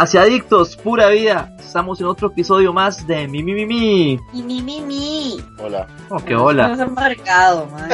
Hacia adictos, pura vida. Estamos en otro episodio más de Mi Mi Mi Mi. Mi Mi Mi Mi. Hola. Oh, que hola. Nos han marcado, man.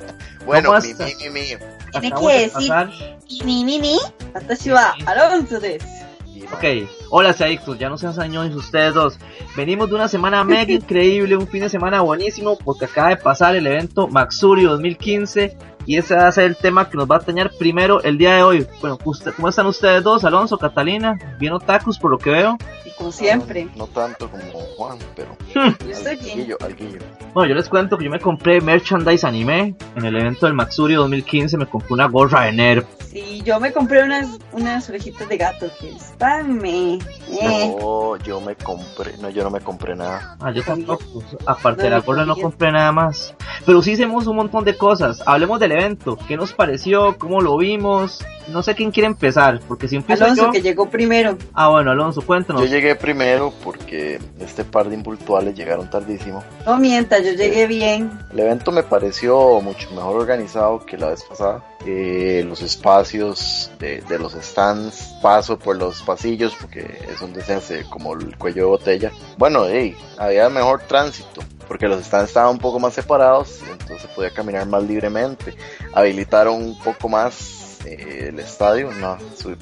bueno, ¿Cómo mi, mi, mi, mi. Tiene que de decir Mi Mi Mi. Hasta va Alonso Ok, hola hacia adictos, ya no sean sañones ustedes dos. Venimos de una semana mega increíble, un fin de semana buenísimo, porque acaba de pasar el evento Maxuri 2015 y ese va a ser el tema que nos va a atañar primero el día de hoy. Bueno, usted- ¿cómo están ustedes dos? Alonso, Catalina, bien otakus por lo que veo. Y como siempre. No, no tanto como Juan, pero. Yo estoy bien. Alguillo, alguillo. Bueno, yo les cuento que yo me compré merchandise anime en el evento del Maxuri 2015, me compré una gorra de Nerf. Sí, yo me compré unas, unas orejitas de gato que espame. Eh. No, yo me compré. No, yo no me compré nada. Ah, yo tampoco. Aparte No, de la gorra no compré nada más. Pero sí hicimos un montón de cosas. Hablemos del evento. ¿Qué nos pareció? ¿Cómo lo vimos? No sé quién quiere empezar, porque si empiezo Alonso yo... que llegó primero. Ah, bueno, Alonso, cuéntanos. Yo llegué primero porque este par de impultuales llegaron tardísimo. No mienta, yo llegué bien. El evento me pareció mucho mejor organizado que la vez pasada. Eh, los espacios de, de los stands, paso por los pasillos porque es donde se hace como el cuello de botella. Bueno, hey, había mejor tránsito porque los stands estaban un poco más separados, entonces podía caminar más libremente. Habilitaron un poco más eh, el estadio, no,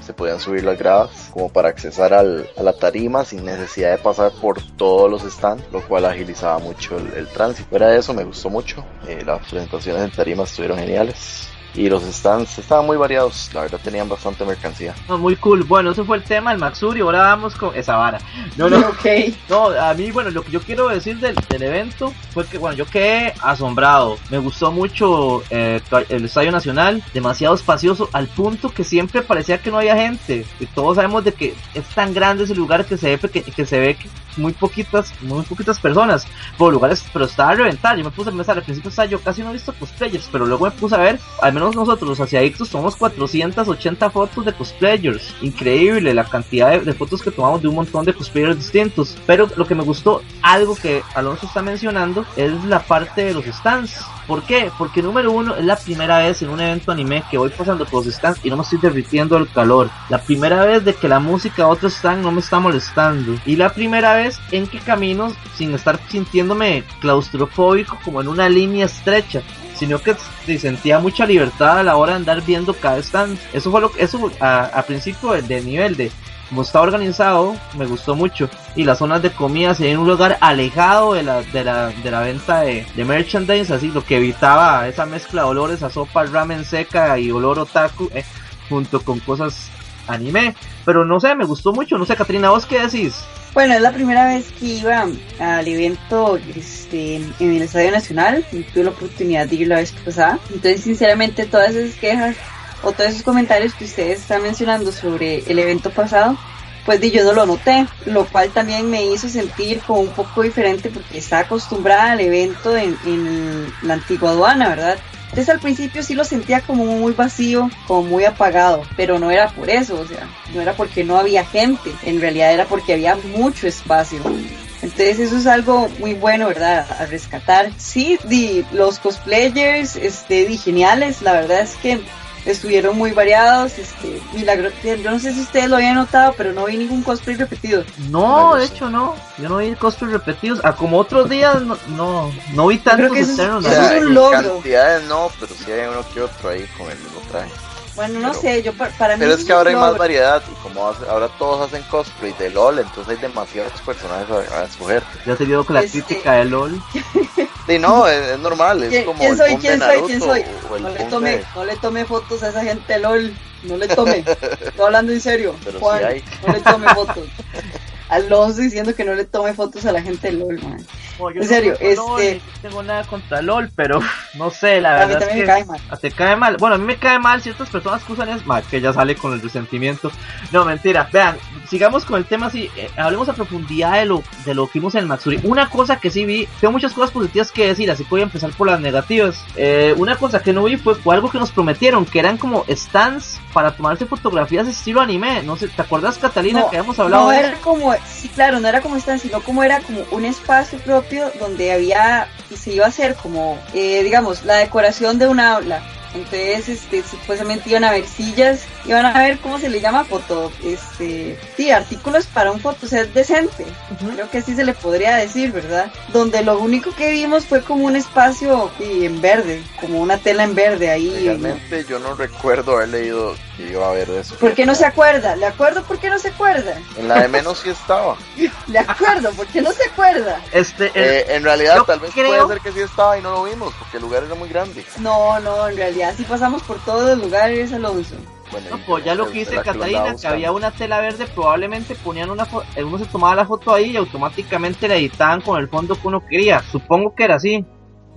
se podían subir las gradas como para accesar al- a la tarima sin necesidad de pasar por todos los stands, lo cual agilizaba mucho el, el tránsito. Fuera de eso me gustó mucho, eh, las presentaciones en tarima estuvieron geniales y los stands estaban muy variados, la verdad tenían bastante mercancía. No, muy cool. Bueno, ese fue el tema del Maxuri. Ahora vamos con esa vara. No, no, Ok. no. A mí, bueno, lo que yo quiero decir del, del evento fue que, bueno, yo quedé asombrado. Me gustó mucho eh, el Estadio Nacional. Demasiado espacioso. Al punto que siempre parecía que no había gente. Y todos sabemos de que es tan grande ese lugar que se ve, peque- que, se ve que muy poquitas, muy poquitas personas. Por lugares, pero estaba a reventar. Yo me puse a pensar, al principio estaba yo casi no he visto cosplayers, pero luego me puse a ver, al menos nosotros, los asiadictos, tomamos 480 fotos de cosplayers. Increíble la cantidad de, de fotos que tomamos de un montón de cosplayers distintos. Pero lo que me gustó, algo que Alonso está mencionando, es la parte de los stands. ¿Por qué? Porque número uno, es la primera vez en un evento anime que voy pasando por los stands y no me estoy derritiendo el calor. La primera vez de que la música de otro stand no me está molestando. Y la primera vez en que camino sin estar sintiéndome claustrofóbico como en una línea estrecha. Sino que sí, sentía mucha libertad a la hora de andar viendo cada stand. Eso fue lo que, eso a, principio de, de nivel de como está organizado, me gustó mucho. Y las zonas de comida se en un lugar alejado de la, de la, de la venta de, de merchandise, así lo que evitaba esa mezcla de olores a sopa ramen seca y olor otaku, eh, junto con cosas anime. Pero no sé, me gustó mucho. No sé, Katrina, ¿vos qué decís? Bueno, es la primera vez que iba al evento este, en el Estadio Nacional. y Tuve la oportunidad de ir la vez pasada. Entonces, sinceramente, todas esas quejas o todos esos comentarios que ustedes están mencionando sobre el evento pasado, pues yo no lo noté, lo cual también me hizo sentir como un poco diferente porque estaba acostumbrada al evento en, en la antigua aduana, ¿verdad? Entonces al principio sí lo sentía como muy vacío, como muy apagado, pero no era por eso, o sea, no era porque no había gente, en realidad era porque había mucho espacio. Entonces eso es algo muy bueno, ¿verdad? A rescatar. Sí, di, los cosplayers, este, di, geniales, la verdad es que estuvieron muy variados, este, milagro, yo no sé si ustedes lo habían notado, pero no vi ningún cosplay repetido. No, de hecho no. Yo no vi cosplays repetidos. Ah, como otros días, no, no, no vi creo tantos que eso es- un logro. cantidades no, pero sí hay uno que otro ahí con el mismo traje. Bueno, no Pero- sé, yo pa- para mí Pero es que ahora hay más variedad y como hace- ahora todos hacen cosplay de LOL, entonces hay demasiados personajes a, a escoger. Ya se vio con la Este- crítica de LOL. Sí, no, es, es normal, es ¿Quién, como quién el soy? ¿Quién soy? ¿Quién soy? No le tome, de- no le tome fotos a esa gente LOL. No le tome. Estoy hablando en serio. Pero Juan, sí hay. no le tome fotos. Alonso diciendo que no le tome fotos a la gente LOL, man. en serio, este... no tengo nada contra LOL, pero no sé, la verdad. A mí también es que me cae mal. Te cae mal. Bueno, a mí me cae mal ciertas personas que usan Smack, que ya sale con el resentimiento. No, mentira. Vean, sigamos con el tema así. Eh, hablemos a profundidad de lo, de lo que vimos en el Matsuri. Una cosa que sí vi, tengo muchas cosas positivas que decir, así que voy a empezar por las negativas. Eh, una cosa que no vi fue, fue algo que nos prometieron, que eran como stands para tomarse fotografías estilo anime. No sé, ¿te acuerdas, Catalina, No, que habíamos hablado No de era como, sí, claro, no era como esta, sino como era como un espacio propio donde había y se iba a hacer como, eh, digamos, la decoración de una aula. Entonces, este, supuestamente iban a ver sillas, iban a ver cómo se le llama foto, este, sí, artículos para un fotoset decente. Creo que así se le podría decir, ¿verdad? Donde lo único que vimos fue como un espacio sí, en verde, como una tela en verde ahí. Realmente yo no recuerdo haber leído que iba a haber de eso. ¿Por qué no se acuerda? ¿Le acuerdo por qué no se acuerda? En la de menos sí estaba. ¿Le acuerdo por qué no se acuerda? Este, eh, Eh, en realidad tal vez creo- puede ser que sí estaba y no lo vimos porque el lugar era muy grande. No, no, en realidad sí pasamos por todos los lugares, Alonso. Bueno, No, pues ya lo que dice que Catalina, que había una tela verde, probablemente ponían una foto, uno se tomaba la foto ahí y automáticamente la editaban con el fondo que uno quería. Supongo que era así.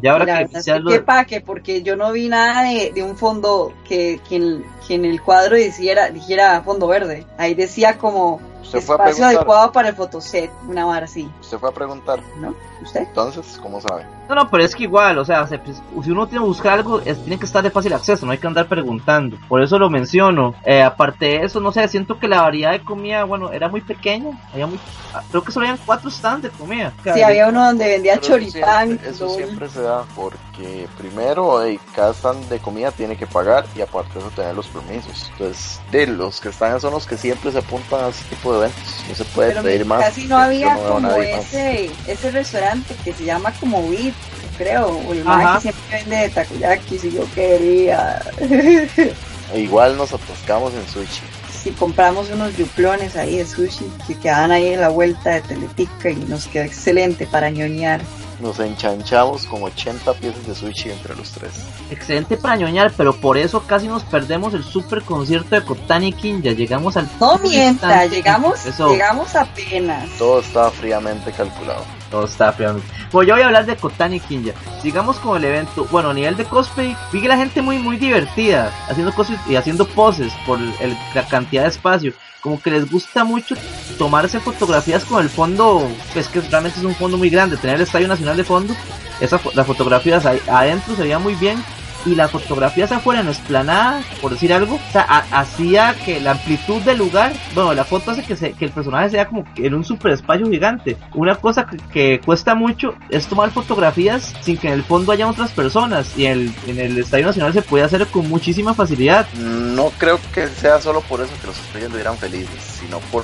Ya ahora La que es que lo- qué paque, porque yo no vi nada de, de un fondo que, que, en, que en el cuadro dijera, dijera fondo verde. Ahí decía como espacio adecuado para el fotoset, una vara así, Usted fue a preguntar. ¿no? ¿Usted? Entonces, ¿cómo sabe? No, no, pero es que igual, o sea, se- si uno tiene que buscar algo, es- tiene que estar de fácil acceso, no hay que andar preguntando. Por eso lo menciono. Eh, aparte de eso, no sé, siento que la variedad de comida, bueno, era muy pequeña. Había muy, ah, creo que solo habían cuatro stands de comida. Sí, había uno donde vendía Pero eso choripán. siempre- Eso siempre se da porque primero eh, cada stand de comida tiene que pagar y aparte de eso tener los permisos. Entonces, de los que están son los que siempre se apuntan a ese tipo de eventos. No se puede Pero pedir más. casi no había como ese, ese restaurante que se llama como Beat, creo, o el más que siempre vende de takoyaki, si yo quería. E igual nos atascamos en sushi. si compramos unos yuplones ahí de sushi que quedaban ahí en la vuelta de Teletica y nos quedó excelente para ñoñar. Nos enchanchamos con 80 piezas de sushi entre los tres. Excelente para ñoñar, pero por eso casi nos perdemos el super concierto de Kotani Kinja. Llegamos al. No mienta, instante. llegamos, Eso. llegamos apenas. Todo estaba fríamente calculado. Todo está fríamente. Bueno, yo voy a hablar de Kotani Kinja. Sigamos con el evento. Bueno, a nivel de cosplay, vi que la gente muy, muy divertida, haciendo cosas y haciendo poses por el- la cantidad de espacio. Como que les gusta mucho tomarse fotografías con el fondo, pues que realmente es un fondo muy grande, tener el Estadio Nacional de fondo. Esa, las fotografías ahí adentro se veían muy bien y las fotografías afuera en la esplanada, por decir algo, o sea, ha- hacía que la amplitud del lugar, bueno, la foto hace que, se, que el personaje sea como en un super espacio gigante. Una cosa que, cuesta mucho es tomar fotografías sin que en el fondo haya otras personas y en el, Estadio Nacional se puede hacer con muchísima facilidad. No creo que sea solo por eso que los estrellas eran felices, sino por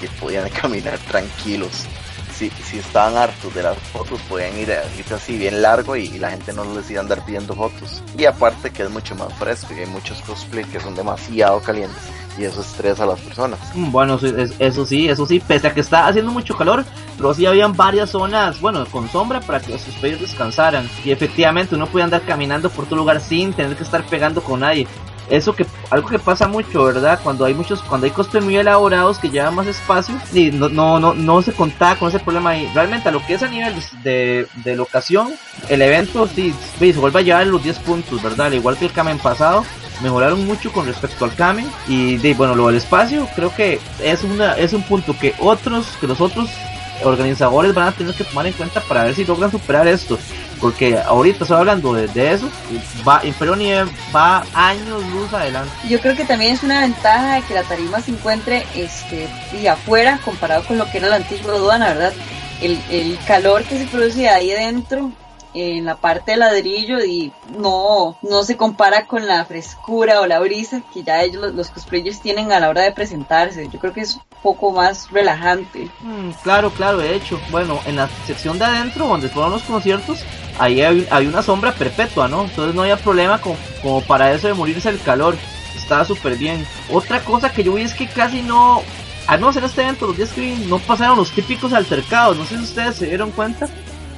que podían caminar tranquilos. Si, si estaban hartos de las fotos, podían ir, a- irse así bien largo y, la gente no les iba a andar pidiendo fotos. Y aparte que es mucho más fresco y hay muchos cosplay que son demasiado calientes y eso estresa a las personas. Mm, Bueno, eso, es- eso sí, eso sí, pese a que está haciendo mucho calor, pero sí habían varias zonas, bueno, con sombra para que los cosplayers descansaran. Y efectivamente uno puede andar caminando por todo lugar sin tener que estar pegando con nadie. Eso que, algo que pasa mucho, ¿verdad? Cuando hay muchos, cuando hay cosplay muy elaborados que llevan más espacio, y no, no, no, no se contaba con ese problema ahí. Realmente a lo que es a nivel de, de locación, el evento sí, se vuelve a llevar los 10 puntos, ¿verdad? Al igual que el Kamen pasado, mejoraron mucho con respecto al Kamen y de, bueno lo del espacio creo que es una es un punto que otros que los otros organizadores van a tener que tomar en cuenta para ver si logran superar esto porque ahorita estoy hablando de, de eso va Imperio Nieve va años luz adelante Yo creo que también es una ventaja de que la tarima se encuentre este, y afuera comparado con lo que era la antigua aduana, ¿verdad? El, el calor que se produce ahí adentro en la parte de ladrillo y no, no se compara con la frescura o la brisa que ya ellos los, cosplayers tienen a la hora de presentarse. Yo creo que es un poco más relajante. Mm, claro claro de hecho. Bueno en la sección de adentro donde fueron los conciertos ahí hay, una sombra perpetua no entonces no había problema como, como para eso de morirse el calor. Estaba súper bien. Otra cosa que yo vi es que casi no al menos en este evento los días que vi no pasaron los típicos altercados. No sé si ustedes se dieron cuenta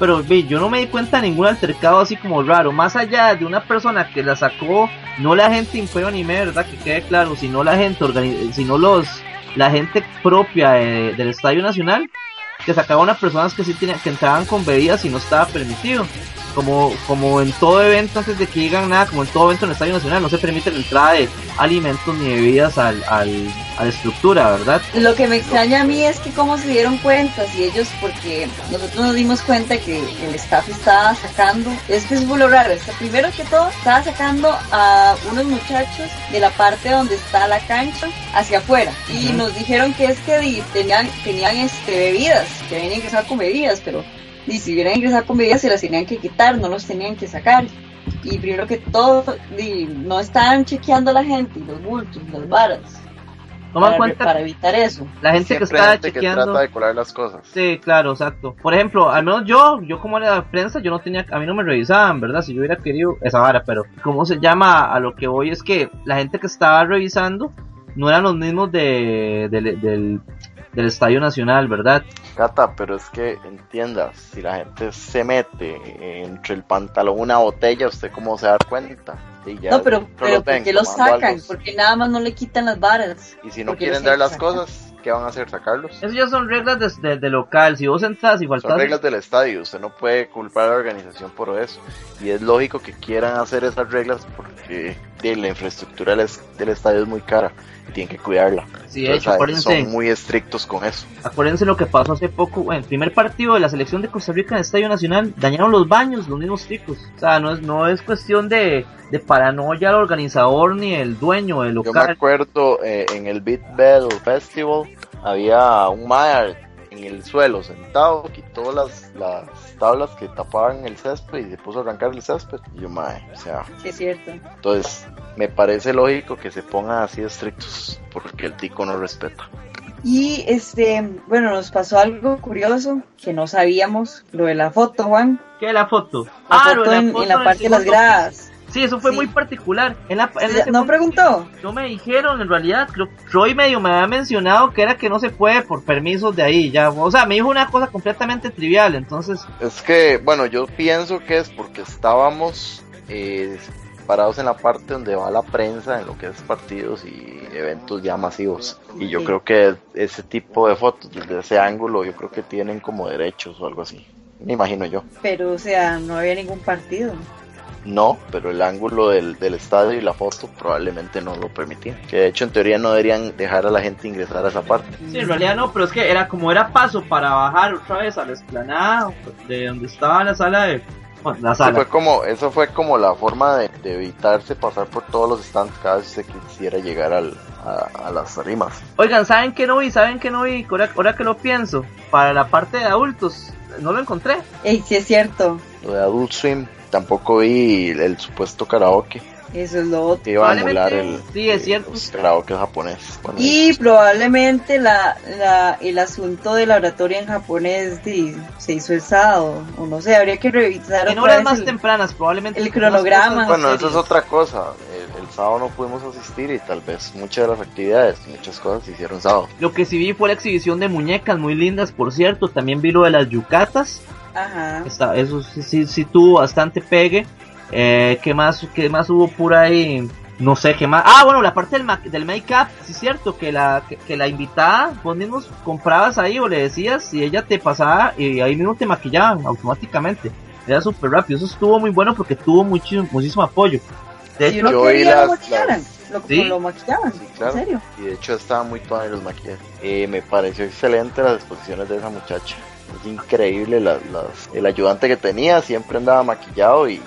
pero ve, yo no me di cuenta de ningún altercado así como raro, más allá de una persona que la sacó, no la gente Imperio Anime, ¿verdad? Que quede claro, sino la gente, sino los, la gente propia de- del Estadio Nacional, que sacaban a personas que sí tenían, que entraban con bebidas y no estaba permitido. Como, como en todo evento, antes de que digan nada, como en todo evento en el Estadio Nacional, no se permite la entrada de alimentos ni bebidas al, al, a la estructura, ¿verdad? Lo que me extraña a mí es que cómo se dieron cuenta, si ellos, porque nosotros nos dimos cuenta que el staff estaba sacando, es que es muy raro, es que primero que todo estaba sacando a unos muchachos de la parte donde está la cancha hacia afuera y nos dijeron que es que tenían, tenían este, bebidas, que habían ingresado con bebidas, pero y si hubieran ingresado con bebidas se las tenían que quitar, no los tenían que sacar. Y primero que todo, di, no estaban chequeando a la gente y los bultos, las varas. Toman para, cuenta para evitar eso. la gente que Siempre está gente que chequeando. trata de colar las cosas. Sí, claro, exacto. Por ejemplo, al menos yo, yo como era de prensa, yo no tenía, a mí no me revisaban, ¿verdad? Si yo hubiera querido esa vara, pero ¿cómo se llama? A lo que voy es que la gente que estaba revisando no eran los mismos de, del, del, del Estadio Nacional, ¿verdad? Cata, pero es que entiendas, si la gente se mete entre el pantalón una botella, ¿usted cómo se da cuenta? Y ya No, pero, pero ¿por qué lo sacan? algo. Porque nada más no le quitan las varas. Y si no quieren dar las sacan. cosas, ¿qué van a hacer? ¿Sacarlos? Eso ya son reglas de, de- de local. Si vos entras y Son faltas. reglas del estadio, usted no puede culpar a la organización por eso. Y es lógico que quieran hacer esas reglas porque de, la infraestructura del, es- del estadio es muy cara tienen que cuidarla. Sí, de hecho, Entonces, acuérdense. son muy estrictos con eso. Acuérdense lo que pasó hace poco, en el primer partido de la selección de Costa Rica en el Estadio Nacional, dañaron los baños, los mismos chicos. O sea, no es, no es cuestión de, de paranoia al organizador ni el dueño del Yo me local. acuerdo eh, en el Beat Battle Festival había un Mayer en el suelo sentado, quitó las, las tablas que tapaban el césped y se puso a arrancar el césped. Y yo, mae, o sea, Sí, es cierto. entonces me parece lógico que se pongan así estrictos porque el tico no respeta. Y este, bueno, nos pasó algo curioso que no sabíamos, lo de la foto, Juan. ¿Qué es la foto? La Ah, lo de en, foto en la parte de las gradas. Sí, eso fue Sí. muy particular. En la, en ¿No preguntó? No me dijeron, en realidad, creo Roy medio me había mencionado que era que no se puede por permisos de ahí, ya, o sea, me dijo una cosa completamente trivial, entonces, Es que, bueno, yo pienso que es porque estábamos eh, parados en la parte donde va la prensa en lo que es partidos y eventos ya masivos. Y yo creo que ese tipo de fotos desde ese ángulo, yo creo que tienen como derechos o algo así. Me imagino yo. Pero, o sea, no había ningún partido. No, pero el ángulo del, del estadio y la foto probablemente no lo permitían. Que de hecho en teoría no deberían dejar a la gente ingresar a esa parte. sí, en realidad no, pero es que era como era paso para bajar otra vez a la esplanada de donde estaba la sala de, la Eso sala. fue como, eso fue como la forma de, de evitarse pasar por todos los stands cada vez que se quisiera llegar al, a, a las rimas. Oigan, ¿saben qué no vi? ¿Saben qué no vi? Ahora, ahora que lo pienso, para la parte de adultos, no lo encontré. Ey, sí es cierto. Lo de Adult Swim, tampoco vi el, el supuesto karaoke Eso es lo otro. que iba a emular el, sí, es cierto. los karaoke japonés. Bueno, Y probablemente la, la, el asunto de la oratoria en japonés di, se hizo el sábado, o no sé, habría que revisar En horas más el- tempranas, probablemente. el cronograma. Bueno, eso es otra cosa. El, el sábado no pudimos asistir y tal vez muchas de las actividades, muchas cosas se hicieron sábado. Lo que sí vi fue la exhibición de muñecas muy lindas, por cierto. También vi lo de las yucatas. Ajá. Está, eso sí, sí, sí tuvo bastante pegue. Eh, ¿qué, más, ¿Qué más hubo por ahí? No sé qué más. Ah, bueno, la parte del, ma- del make-up, sí es cierto, que la, que, que la invitada, vos mismos comprabas ahí o le decías y ella te pasaba y ahí mismo te maquillaban automáticamente. Era súper rápido. Eso estuvo muy bueno porque tuvo mucho, muchísimo apoyo. De hecho, yo vi quería las- lo maquillaran, lo, Sí. lo maquillaban, Sí, claro. en serio. Y de hecho estaban muy padres los maquillajes. Eh, me pareció excelente las exposiciones de esa muchacha. Es increíble la- las- el ayudante que tenía, siempre andaba maquillado y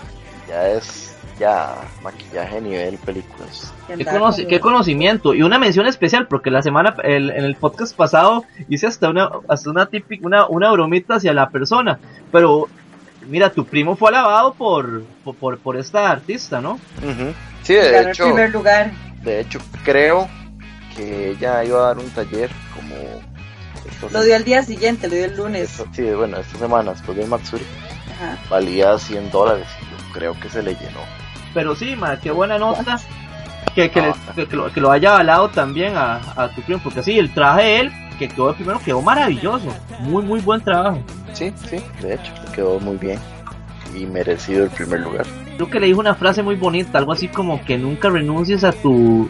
ya es ya maquillaje nivel películas. Qué, conoci- conocimiento y una mención especial porque la semana el- en el podcast pasado hice hasta una hasta una típica una, una bromita hacia la persona pero mira tu primo fue alabado por por, por, por esta artista no Ujú. Sí, Ganó de el hecho, primer lugar. de hecho creo que ella iba a dar un taller como Lo dio al día siguiente, lo dio el lunes. sí, bueno, esta semana después del Matsuri Ajá. valía 100 dólares. Yo creo que se le llenó. pero sí ma, qué buena nota que, que, le- Ah. que, que lo, que lo haya avalado también a, a tu primo porque sí el traje de él que quedó de primero quedó maravilloso muy muy buen trabajo Sí, sí, de hecho, quedó muy bien y merecido el primer lugar. creo que le dijo una frase muy bonita, algo así como que nunca renuncies a tu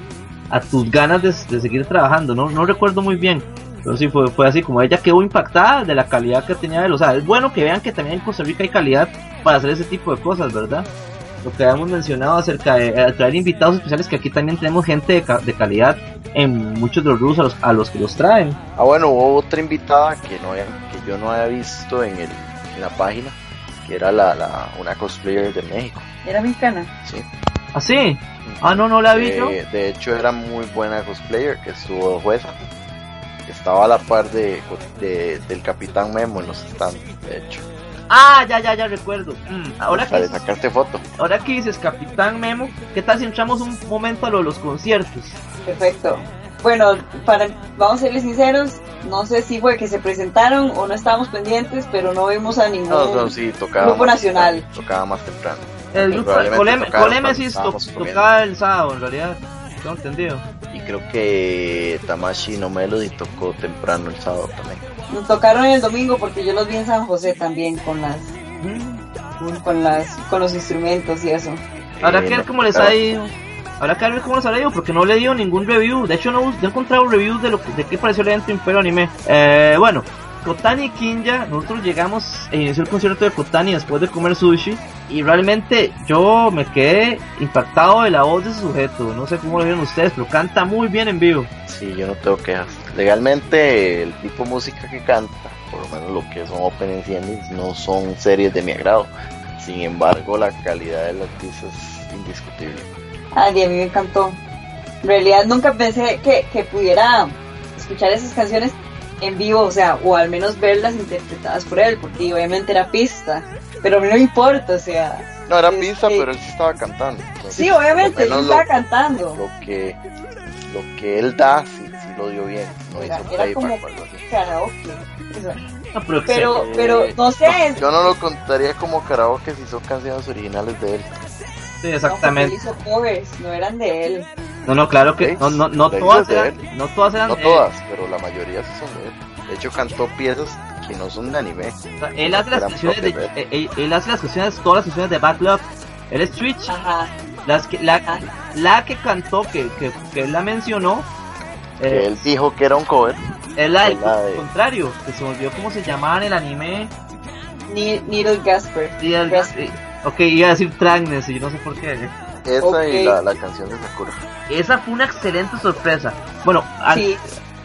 a tus ganas de, de seguir trabajando, no no recuerdo muy bien, Pero sí, fue, fue así, como ella quedó impactada de la calidad que tenía él. O sea, es bueno que vean que también en Costa Rica hay calidad para hacer ese tipo de cosas, ¿verdad? Lo que habíamos mencionado acerca de eh, traer invitados especiales, que aquí también tenemos gente de, de calidad en muchos de los rubros a los, a los que los traen. Ah, bueno, hubo otra invitada que, no había, que yo no había visto en, el, en la página, que era la, la, una cosplayer de México. ¿Era mexicana? Sí. ¿Ah, sí? Ah, no, no la vi yo. Eh, de hecho, era muy buena cosplayer, que estuvo jueza. Estaba a la par de, de, del Capitán Memo en los stands, de hecho. Ah, ya, ya, ya recuerdo. Mm, ahora Para que sacarte foto. ahora que dices Capitán Memo, ¿qué tal si entramos un momento a lo de los conciertos? Perfecto. Bueno, para, vamos a serles sinceros, no sé si fue que se presentaron o no estábamos pendientes, pero no vimos a ningún No, no, sí, tocaba. grupo más nacional. Tocaba más temprano. El grupo Colemesis tocaba el sábado, en realidad. Tengo entendido. Y creo que Tamashi no Melody tocó temprano el sábado también. Nos tocaron el domingo porque yo los vi en San José también con las Mm. con las con los instrumentos y eso. Habrá Eh, que ver no cómo les ha ido. Habrá que ver cómo les ha ido porque no le dio ningún review. De hecho, no, no he encontrado reviews de lo que- de qué pareció el evento Imperio Anime. Eh, bueno, Kotani y Kinja, nosotros llegamos e inició el concierto de Kotani después de comer sushi. Y realmente yo me quedé impactado de la voz de ese sujeto. No sé cómo lo vieron ustedes, pero canta muy bien en vivo. Sí, yo no tengo quejas. Legalmente, el tipo de música que canta, por lo menos lo que son y endings, no son series de mi agrado. Sin embargo, la calidad del artista es indiscutible. Ay, a mí me encantó. En realidad nunca pensé que, que pudiera escuchar esas canciones en vivo, o sea, o al menos verlas interpretadas por él, porque obviamente era pista, pero a mí no me importa, o sea, No, era pista, pero él sí estaba cantando. Entonces, sí, obviamente, él estaba lo- cantando. Lo que, lo que él da, sí, sí lo dio bien. No Era, hizo era playback como karaoke. eso. No, pero, Pero, no sé, es- Yo no lo contaría como karaoke si son canciones originales de él. sí, no, exactamente. él hizo covers, no eran de él. No, no, claro que no, no, no todas eran, no todas eran No todas, pero la mayoría sí son de él. De hecho, cantó piezas que no son de anime. O sea, él hace las canciones de, de eh, él, él hace las canciones, todas las canciones de Bad Luck. Él es Twitch, Ajá. las que, la, la que cantó, que, que, que él la mencionó, Que eh, él dijo que era un cover. es la del de- contrario, que se volvió como se llamaba en el anime. Ni- Needle Gasper. Y el- Gas- eh, ok, iba a decir Tragnes y yo no sé por qué. Esa y la, la canción de Sakura. Esa fue una excelente sorpresa. Bueno, Sí,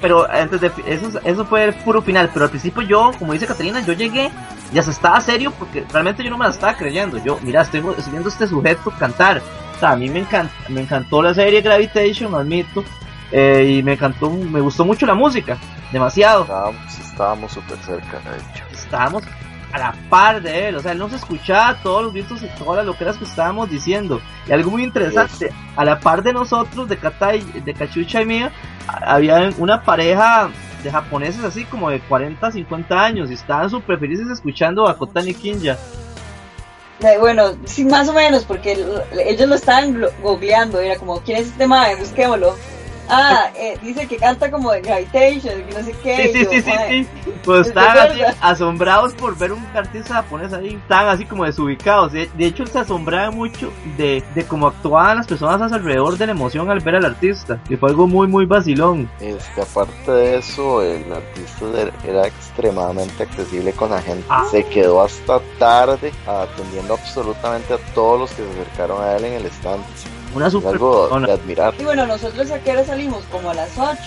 pero antes de eso, eso fue el puro final. Pero al principio yo, como dice Caterina, yo llegué y hasta estaba serio porque realmente yo no me la estaba creyendo. Yo, mira, estoy, estoy viendo a este sujeto cantar. O sea, a mí me, encanta, me encantó la serie Gravitation, lo admito. eh, y me encantó, me gustó mucho la música. Demasiado. Estábamos estábamos súper cerca, de hecho. Estábamos a la par de él. O sea, él nos escuchaba todos los gritos y todas las loqueras que estábamos diciendo. Y algo muy interesante, a la par de nosotros, de Kata y- de Cachucha y mía, había una pareja de japoneses así como de 40, 50 años y estaban súper felices escuchando a Kotani Kinja. Eh, Bueno, sí, más o menos, porque ellos lo estaban googleando, era como, ¿quién es este mae? Busquémoslo. Ah, eh, dice que canta como de Gravitation, que no sé qué. Sí, sí, yo, sí, sí, sí. Pues ¿te estaban así asombrados por ver un artista japonés ahí. Estaban así como desubicados. De, de hecho, se asombraba mucho de, de cómo actuaban las personas a su alrededor de la emoción al ver al artista. Que fue algo muy, muy vacilón. Este, aparte de eso, el artista era- era extremadamente accesible con la gente. Ah. Se quedó hasta tarde atendiendo absolutamente a todos los que se acercaron a él en el stand. Una super algo persona. de admirar. Y bueno, nosotros a qué hora salimos, como a las 8,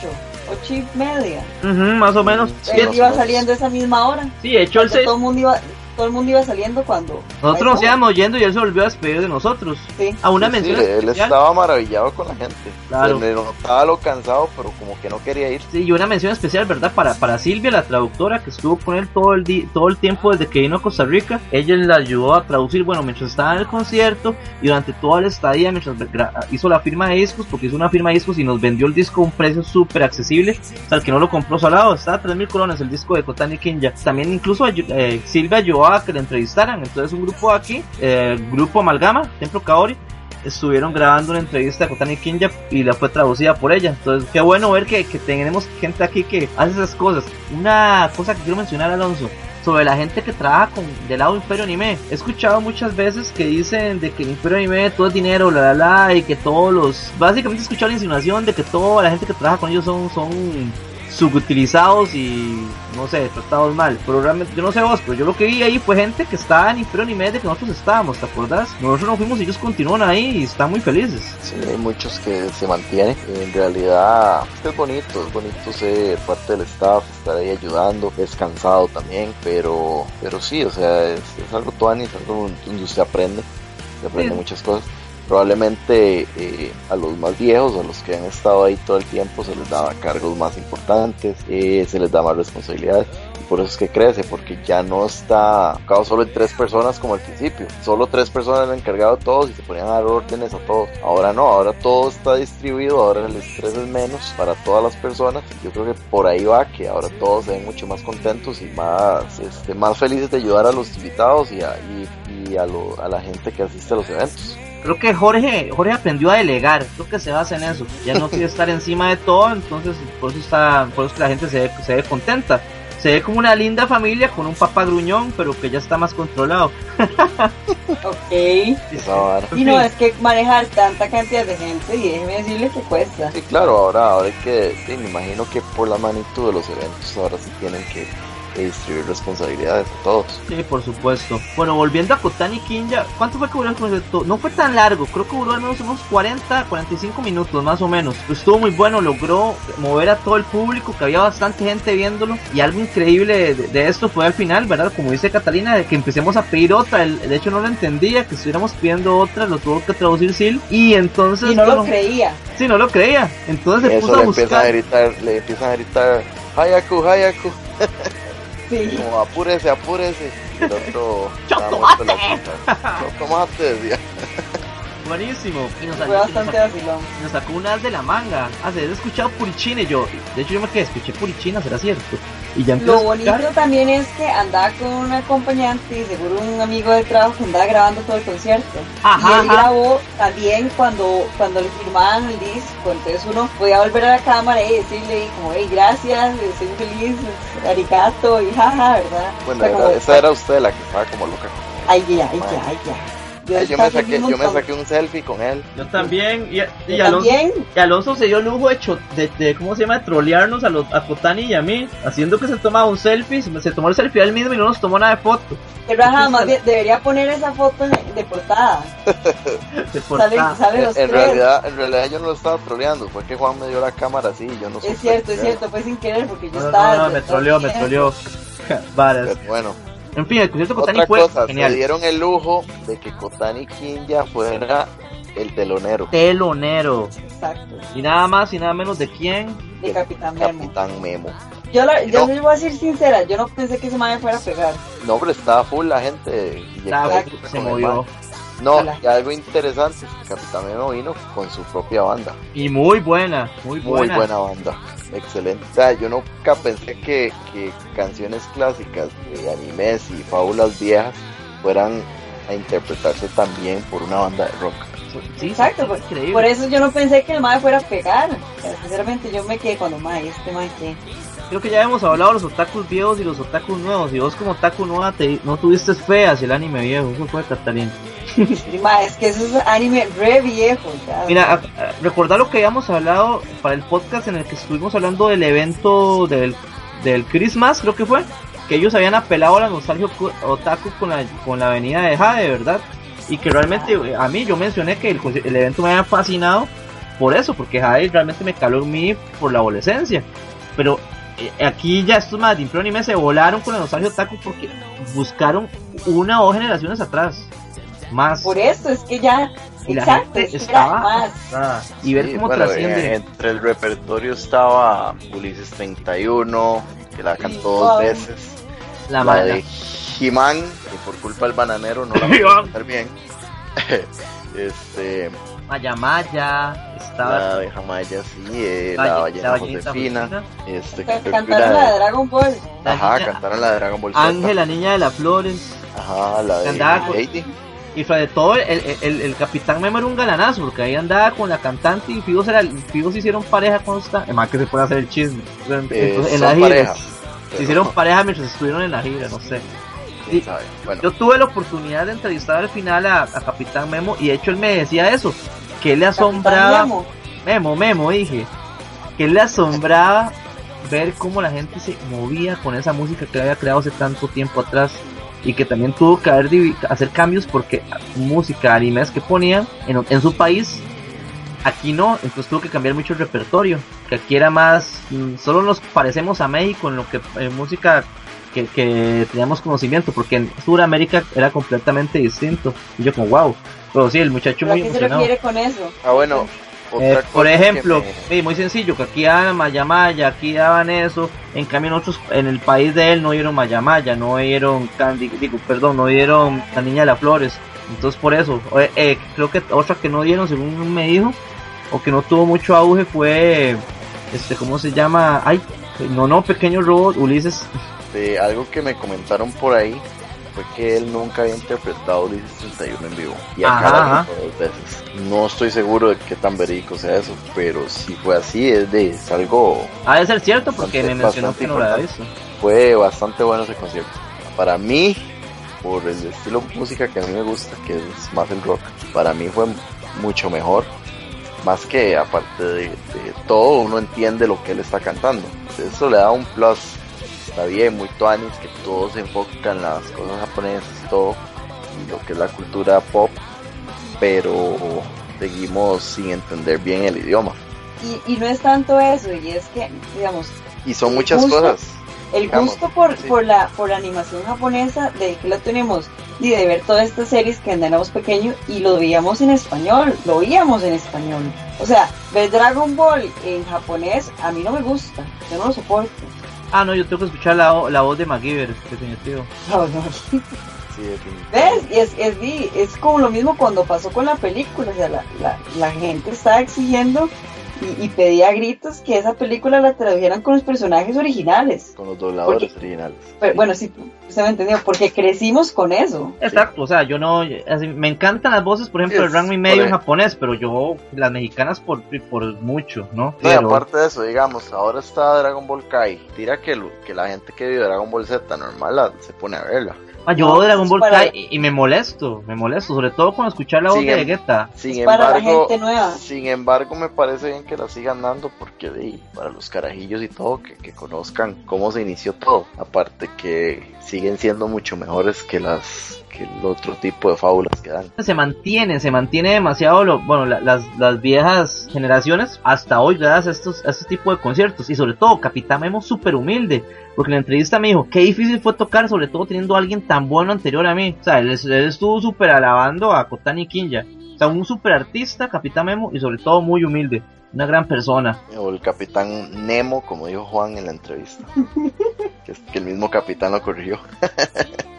8 y media. Ujú, más o menos. Sí, Él más iba o menos. saliendo a esa misma hora. Sí, de hecho, él se- Todo el mundo iba, todo el mundo iba saliendo cuando. nosotros nos íbamos yendo y él se volvió a despedir de nosotros. Sí. A una Sí, sí, mención él especial. estaba maravillado con la gente. Claro. Se le notaba lo cansado, pero como que no quería ir. Sí, y una mención especial, ¿verdad? Para, para Silvia, la traductora, que estuvo con él todo el, di- todo el tiempo desde que vino a Costa Rica. Ella le ayudó a traducir, bueno, mientras estaba en el concierto y durante toda la estadía, mientras hizo la firma de discos, porque hizo una firma de discos y nos vendió el disco a un precio súper accesible. O sea, el que no lo compró salado, estaba a 3.000 colones el disco de Kotani Kinja. También incluso eh, Silvia ayudó que le entrevistaran. Entonces un grupo aquí, eh, el grupo Amalgama, Templo Kaori, estuvieron grabando una entrevista con Tani Kinja y la fue traducida por ella. Entonces, qué bueno ver que, que tenemos gente aquí que hace esas cosas. Una cosa que quiero mencionar, Alonso, sobre la gente que trabaja con del lado Imperio Anime. He escuchado muchas veces que dicen de que el Imperio Anime todo es dinero, la la la, y que todos los. Básicamente he escuchado la insinuación de que toda la gente que trabaja con ellos son, son, subutilizados y no sé, tratados mal. Pero realmente, yo no sé vos, pero yo lo que vi ahí fue gente que estaba ni pero ni medio de que nosotros estábamos, ¿te acordás? Nosotros nos fuimos y ellos continúan ahí y están muy felices. Sí, hay muchos que se mantienen. En realidad es bonito, es bonito ser parte del staff, estar ahí ayudando, es cansado también, pero, pero sí, o sea, es, es algo tuani, es algo donde usted aprende, se aprende Sí. muchas cosas. Probablemente eh, a los más viejos, a los que han estado ahí todo el tiempo, se les daba cargos más importantes, eh, se les da más responsabilidades. Y por eso es que crece, porque ya no está enfocado solo en tres personas como al principio. Solo tres personas eran encargados de todos y se ponían a dar órdenes a todos. Ahora no, ahora todo está distribuido, ahora el estrés es menos para todas las personas. Yo creo que por ahí va, que ahora todos se ven mucho más contentos y más, este, más felices de ayudar a los invitados y a, y, a, lo- a la gente que asiste a los eventos. Creo que Jorge, Jorge aprendió a delegar, creo que se basa en eso. Ya no quiere estar encima de todo, entonces por eso está, por eso es que la gente se ve, se ve contenta. Se ve como una linda familia con un papá gruñón, pero que ya está más controlado. Ok. Y no, es que manejar tanta cantidad de gente, y déjeme decirle que cuesta. Sí, claro, ahora, ahora hay que, sí, me imagino que por la magnitud de los eventos, ahora sí tienen que, que distribuir responsabilidades a todos. Sí, por supuesto. Bueno, volviendo a Kotani Kinja, ¿cuánto fue que duró el concierto? No fue tan largo, creo que duró al menos unos 40, 45 minutos más o menos. Estuvo muy bueno, logró mover a todo el público, que había bastante gente viéndolo. Y algo increíble de, de esto fue al final, ¿verdad? Como dice Catalina, de que empecemos a pedir otra. El- de hecho, no lo entendía, que estuviéramos pidiendo otra, lo tuvo que traducir Sil. Y entonces. Y no lo creía. Sí, no lo creía. Entonces se Eso puso le a empiezan a buscar. gritar, le empiezan a gritar, Hayaku, Hayaku, Sí. como apúrese, apúrese. Y el otro. Buenísimo. Y nos, Fue y nos bastante sacó- vacilón. nos sacó un as de la manga. Ah, se he escuchado Purichina y yo. De hecho, yo me quedé, escuché Purichina, será cierto. Y ya empecé Lo bonito también es que andaba con un acompañante y seguro un amigo de trabajo que andaba grabando todo el concierto. Ajá, y él ajá. grabó también cuando, cuando le firmaban el disco. Entonces uno podía volver a la cámara y decirle como, hey, gracias, estoy muy feliz, arigato y jaja, ¿verdad? Bueno, O sea, era- como, esa era usted la que estaba como loca. Ay, ya, ay, ya, ay, ya. Yo, me saqué, yo me saqué un selfie con él. Yo también. Y, y Yo Alonso, también. y Alonso se dio el lujo de, cho- de, de- ¿cómo se llama? De trolearnos a, los, a Kotani y a mí. Haciendo que se tomaba un selfie. Se, se tomó el selfie él mismo y no nos tomó nada de foto. Que Raja, más bien, debería poner esa foto de portada. De portada. sale En, los en tres. realidad, en realidad yo no lo estaba troleando, fue que Juan me dio la cámara así y yo no supe Es cierto, es cierto, fue sin querer porque yo No, estaba. no, no, me troleó, me troleó. Pero bueno, En fin, el concierto de Kotani otra fue cosa, se genial. dieron el lujo de que Kotani Kinja fuera el telonero, Telonero. Exacto, Y nada más y nada menos de quién. de Capitán Memo. Capitán Memo. Yo, la- yo No. les voy a decir sincera, yo no pensé que ese man me fuera a pegar. No, pero estaba full la gente. Estaba- se movió. No, Ojalá. y algo interesante es que Capitán Memo vino con su propia banda. Y muy buena, muy Muy buena. buena banda. Excelente. O sea, yo nunca pensé que, que canciones clásicas de animes y fábulas viejas fueran a interpretarse también por una banda de rock. Sí, Exacto, por, increíble. por eso yo no pensé que el man fuera a pegar. Sinceramente yo me quedé cuando man, este man que. Creo que ya hemos hablado de los otakus viejos y los otakus nuevos. Y vos como otaku nueva te, no tuviste fe hacia el anime viejo. Eso fue Catalina. Ma, es que eso es anime re viejo. ya. Mira, recordar lo que habíamos hablado para el podcast en el que estuvimos hablando del evento del, del Christmas, creo que fue. Que ellos habían apelado a la nostalgia otaku con la, con la avenida de Jade, ¿verdad? Y que realmente a mí yo mencioné que el, conci- el evento me había fascinado por eso, porque Jade realmente me caló en mí por la adolescencia. Pero eh, aquí ya estos más de Impro Anime se volaron con la nostalgia otaku porque buscaron una o dos generaciones atrás. Más. Por eso es que ya. Y la exacto, gente estaba más. Ah, y ver Sí, cómo bueno, trasciende. eh, entre el repertorio estaba Ulises 31, que la cantó dos veces. la La mala. de He-Man, que por culpa del bananero no la He-Man. pudo cantar bien. este, Maya Maya, estaba la de Jamaya, sí, eh, Valle- la ballena Josefina. Josefina, Este, que Cantaron la de Dragon Ball. la Ajá, niña- cantaron la de Dragon Ball. Ángel, la niña de las flores. Ajá, la de Lady. Y sobre todo, el, el, el, Capitán Memo era un galanazo, porque ahí andaba con la cantante y Figos, era, Figos hicieron pareja con esta. Además que se puede hacer el chisme. Entonces, Eh, en giras. pareja, Se hicieron pareja mientras estuvieron en la gira, no sé. sabe. Bueno, Yo tuve la oportunidad de entrevistar al final a, a Capitán Memo y de hecho él me decía eso, que él le asombraba. Memo, Memo, dije. Que le asombraba ver cómo la gente se movía con esa música que había creado hace tanto tiempo atrás y que también tuvo que haber hacer cambios porque música, animes que ponían en, en su país aquí no, entonces tuvo que cambiar mucho el repertorio, que aquí era más, mm, solo nos parecemos a México en lo que en música que, que teníamos conocimiento, porque en Sudamérica era completamente distinto. Y yo como, wow, pero sí, el muchacho muy ¿A qué se refiere con eso? Ah, bueno, eh, por ejemplo, muy sencillo, que aquí daban Mayamaya, aquí daban eso, en cambio en otros, en el país de él no dieron Mayamaya, no dieron Candy, digo, perdón, no dieron La Niña de las Flores, entonces por eso, eh, eh, creo que otra que no dieron, según me dijo, o que no tuvo mucho auge fue, este, ¿cómo se llama? Ay, no, no, Pequeño Robot, Ulises. De algo que me comentaron por ahí fue que él nunca había interpretado Ulises 31 en vivo. Y acá dos veces. No estoy seguro de qué tan verídico sea eso, pero si fue así, es de es algo. Ah, de ser cierto, porque me mencionó que no lo había visto. Fue bastante bueno ese concierto. Para mí, por el estilo de música que a mí me gusta, que es más el rock, para mí fue mucho mejor. Más que aparte de, todo, uno entiende lo que él está cantando. Eso le da un plus está bien, muy tuanis, que todos se enfocan en las cosas japonesas y todo, y lo que es la cultura pop, pero seguimos sin entender bien el idioma. Y, no es tanto eso, y es que, digamos... Y son muchas cosas. El gusto por, por, la, por la animación japonesa, de que lo tenemos, y de ver todas estas series que andamos pequeños, y lo veíamos en español, lo oíamos en español. O sea, ver Dragon Ball en japonés, a mí no me gusta, yo no lo soporto. Ah, no, yo tengo que escuchar la, la voz de MacGyver, definitivo. No, no. ¿Ves? Es, es, es, como lo mismo cuando pasó con la película. O sea, la, la, la gente estaba exigiendo y, pedía gritos que esa película la tradujeran con los personajes originales. Con los dobladores originales. Bueno, sí, se me entendió, porque crecimos con eso. Exacto, o sea, yo no, me encantan las voces, por ejemplo, el rango y medio en japonés, pero yo, las mexicanas por, por mucho, ¿no? pero... aparte de eso, digamos, ahora está Dragon Ball Kai, tira que, que la gente que vio Dragon Ball Z normal se pone a verla. Ah, yo no, Dragon Ball Kai y, me molesto, me molesto, sobre todo con escuchar la voz de em- Vegeta. Sin embargo, para la gente nueva. Sin embargo, me parece bien que la sigan dando porque de, para los carajillos y todo, que, que conozcan cómo se inició todo. Aparte que siguen siendo mucho mejores que las que el otro tipo de fábulas que dan. Se mantiene, se mantiene demasiado lo, bueno, las, las viejas generaciones hasta hoy gracias a estos, a este tipo de conciertos y sobre todo Capitán Memo súper humilde porque en la entrevista me dijo, qué difícil fue tocar, sobre todo teniendo a alguien tan bueno anterior a mí. O sea, él, estuvo súper alabando a Kotani Kinja. O sea, un súper artista, Capitán Memo, y sobre todo muy humilde. Una gran persona. O el Capitán Nemo, como dijo Juan en la entrevista. que, que el mismo Capitán lo corrigió.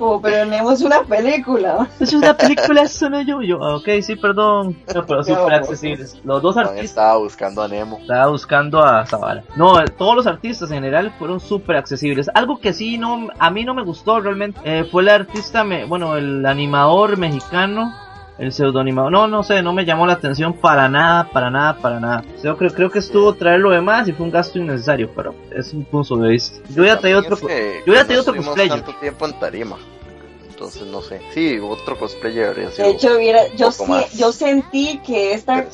Pero tenemos una película. Es una película, eso no yo. yo, ah, ok, sí, perdón. pero súper accesibles. Los dos artistas. Estaba buscando a Nemo. Estaba buscando a Zavala. No, todos los artistas en general fueron súper accesibles. Algo que sí, no, a mí no me gustó realmente eh, fue el artista, me, bueno, el animador mexicano el pseudónimo. No, no sé, no me llamó la atención para nada, para nada, para nada. Yo creo, creo que estuvo traer lo demás y fue un gasto innecesario, pero es un punto de vista. Yo ya traído otro, yo ya traído otro cosplayer. tanto tiempo en tarima. Entonces no sé. Sí, otro cosplayer habría sido. De hecho, hubiera, yo, yo sentí que esta,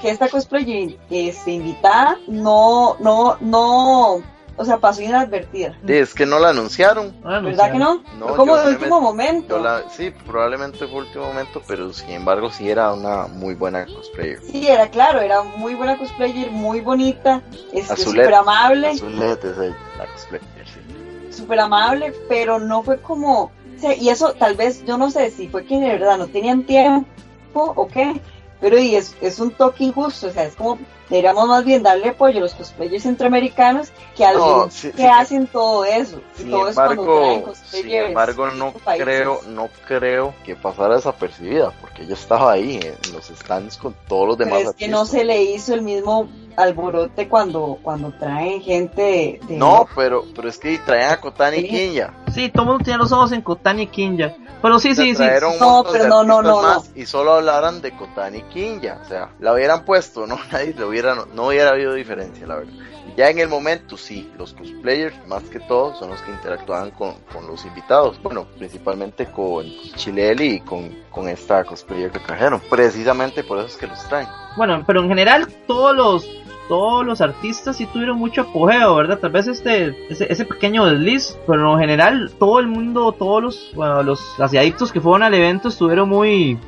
que esta cosplayer este, invitada no, no, no o sea, pasó inadvertida. Es que no la anunciaron. ¿Verdad que no? no como de último momento. sí, probablemente fue último momento, pero sin embargo sí era una muy buena cosplayer. Sí, era claro, era muy buena cosplayer, muy bonita, este, súper amable. Azulete es la cosplayer, sí. Súper amable, pero no fue como... y eso tal vez, yo no sé si fue que de verdad no tenían tiempo o qué, pero y es, es un toque injusto, o sea, es como deberíamos más bien darle apoyo a los cosplayers centroamericanos que a los que hacen todo eso. Sin embargo, sin embargo no creo, no creo que pasara desapercibida, porque ella estaba ahí en los stands con todos los demás. Pero es que no se le hizo el mismo alborote cuando cuando traen gente de, No, pero pero es que traen a Kotani y Kinya. Sí, todo el mundo tiene los ojos en Kotani y Kinya. Pero sí, sí, sí. No, pero no, no, no, Y solo hablaran de Kotani Kinja. O sea, la hubieran puesto, ¿no? Nadie lo hubiera, no, hubiera habido diferencia, la verdad. Ya en el momento, sí, los cosplayers, más que todo, son los que interactuaban con, con los invitados. Bueno, principalmente con Chileli y con, con esta cosplayer que trajeron. Precisamente por eso es que los traen. Bueno, pero en general, todos los todos los artistas sí tuvieron mucho apogeo, ¿verdad? Tal vez este, ese, ese pequeño desliz, pero en general todo el mundo, todos los, bueno, los asiadictos que fueron al evento estuvieron muy,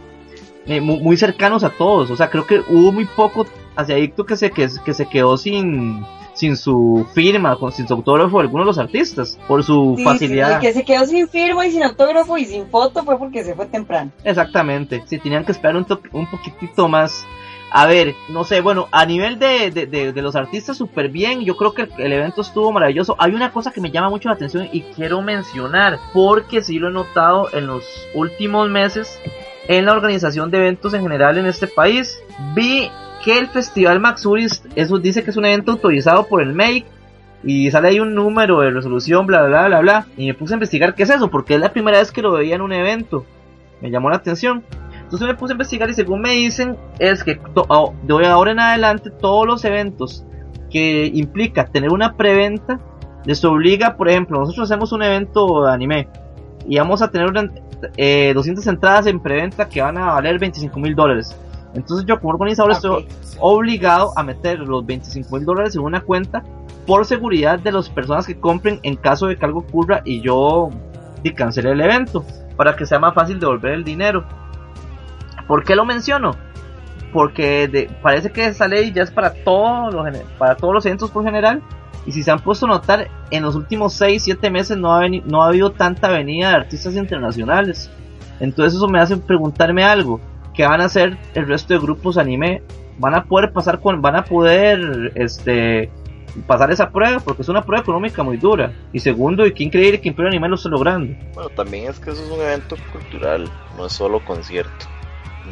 eh, muy, muy cercanos a todos. O sea, creo que hubo muy poco asiadicto que se, que, que se quedó sin, sin su firma, sin su autógrafo algunos de los artistas, por su Sí, facilidad. sí, el que se quedó sin firma y sin autógrafo y sin foto fue porque se fue temprano. Exactamente, si tenían que esperar un, un poquitito más. A ver, no sé, bueno, a nivel de, de, de- los artistas súper bien, yo creo que el, el evento estuvo maravilloso. Hay una cosa que me llama mucho la atención y quiero mencionar, porque sí lo he notado en los últimos meses en la organización de eventos en general en este país. Vi que el Festival Maxuris, eso dice que es un evento autorizado por el MEIC, y sale ahí un número de resolución, bla, bla, bla, bla, y me puse a investigar qué es eso, porque es la primera vez que lo veía en un evento. Me llamó la atención. Entonces me puse a investigar y según me dicen es que de hoy ahora en adelante todos los eventos que implica tener una preventa les obliga, por ejemplo, nosotros hacemos un evento de anime y vamos a tener una, eh, 200 entradas en preventa que van a valer 25 mil dólares. Entonces yo como organizador estoy obligado a meter los 25 mil dólares en una cuenta por seguridad de las personas que compren en caso de que algo ocurra y yo y cancele el evento para que sea más fácil devolver el dinero. ¿Por qué lo menciono? Porque de- parece que esa ley ya es para todos los para todos los eventos por general y si se han puesto a notar en los últimos 6 7 meses no ha veni- no ha habido tanta venida de artistas internacionales. Entonces eso me hace preguntarme algo, ¿qué van a hacer el resto de grupos anime? ¿Van a poder pasar con van a poder este pasar esa prueba porque es una prueba económica muy dura y segundo y qué increíble que Imperio Anime lo esté logrando Bueno, también es que eso es un evento cultural, no es solo concierto.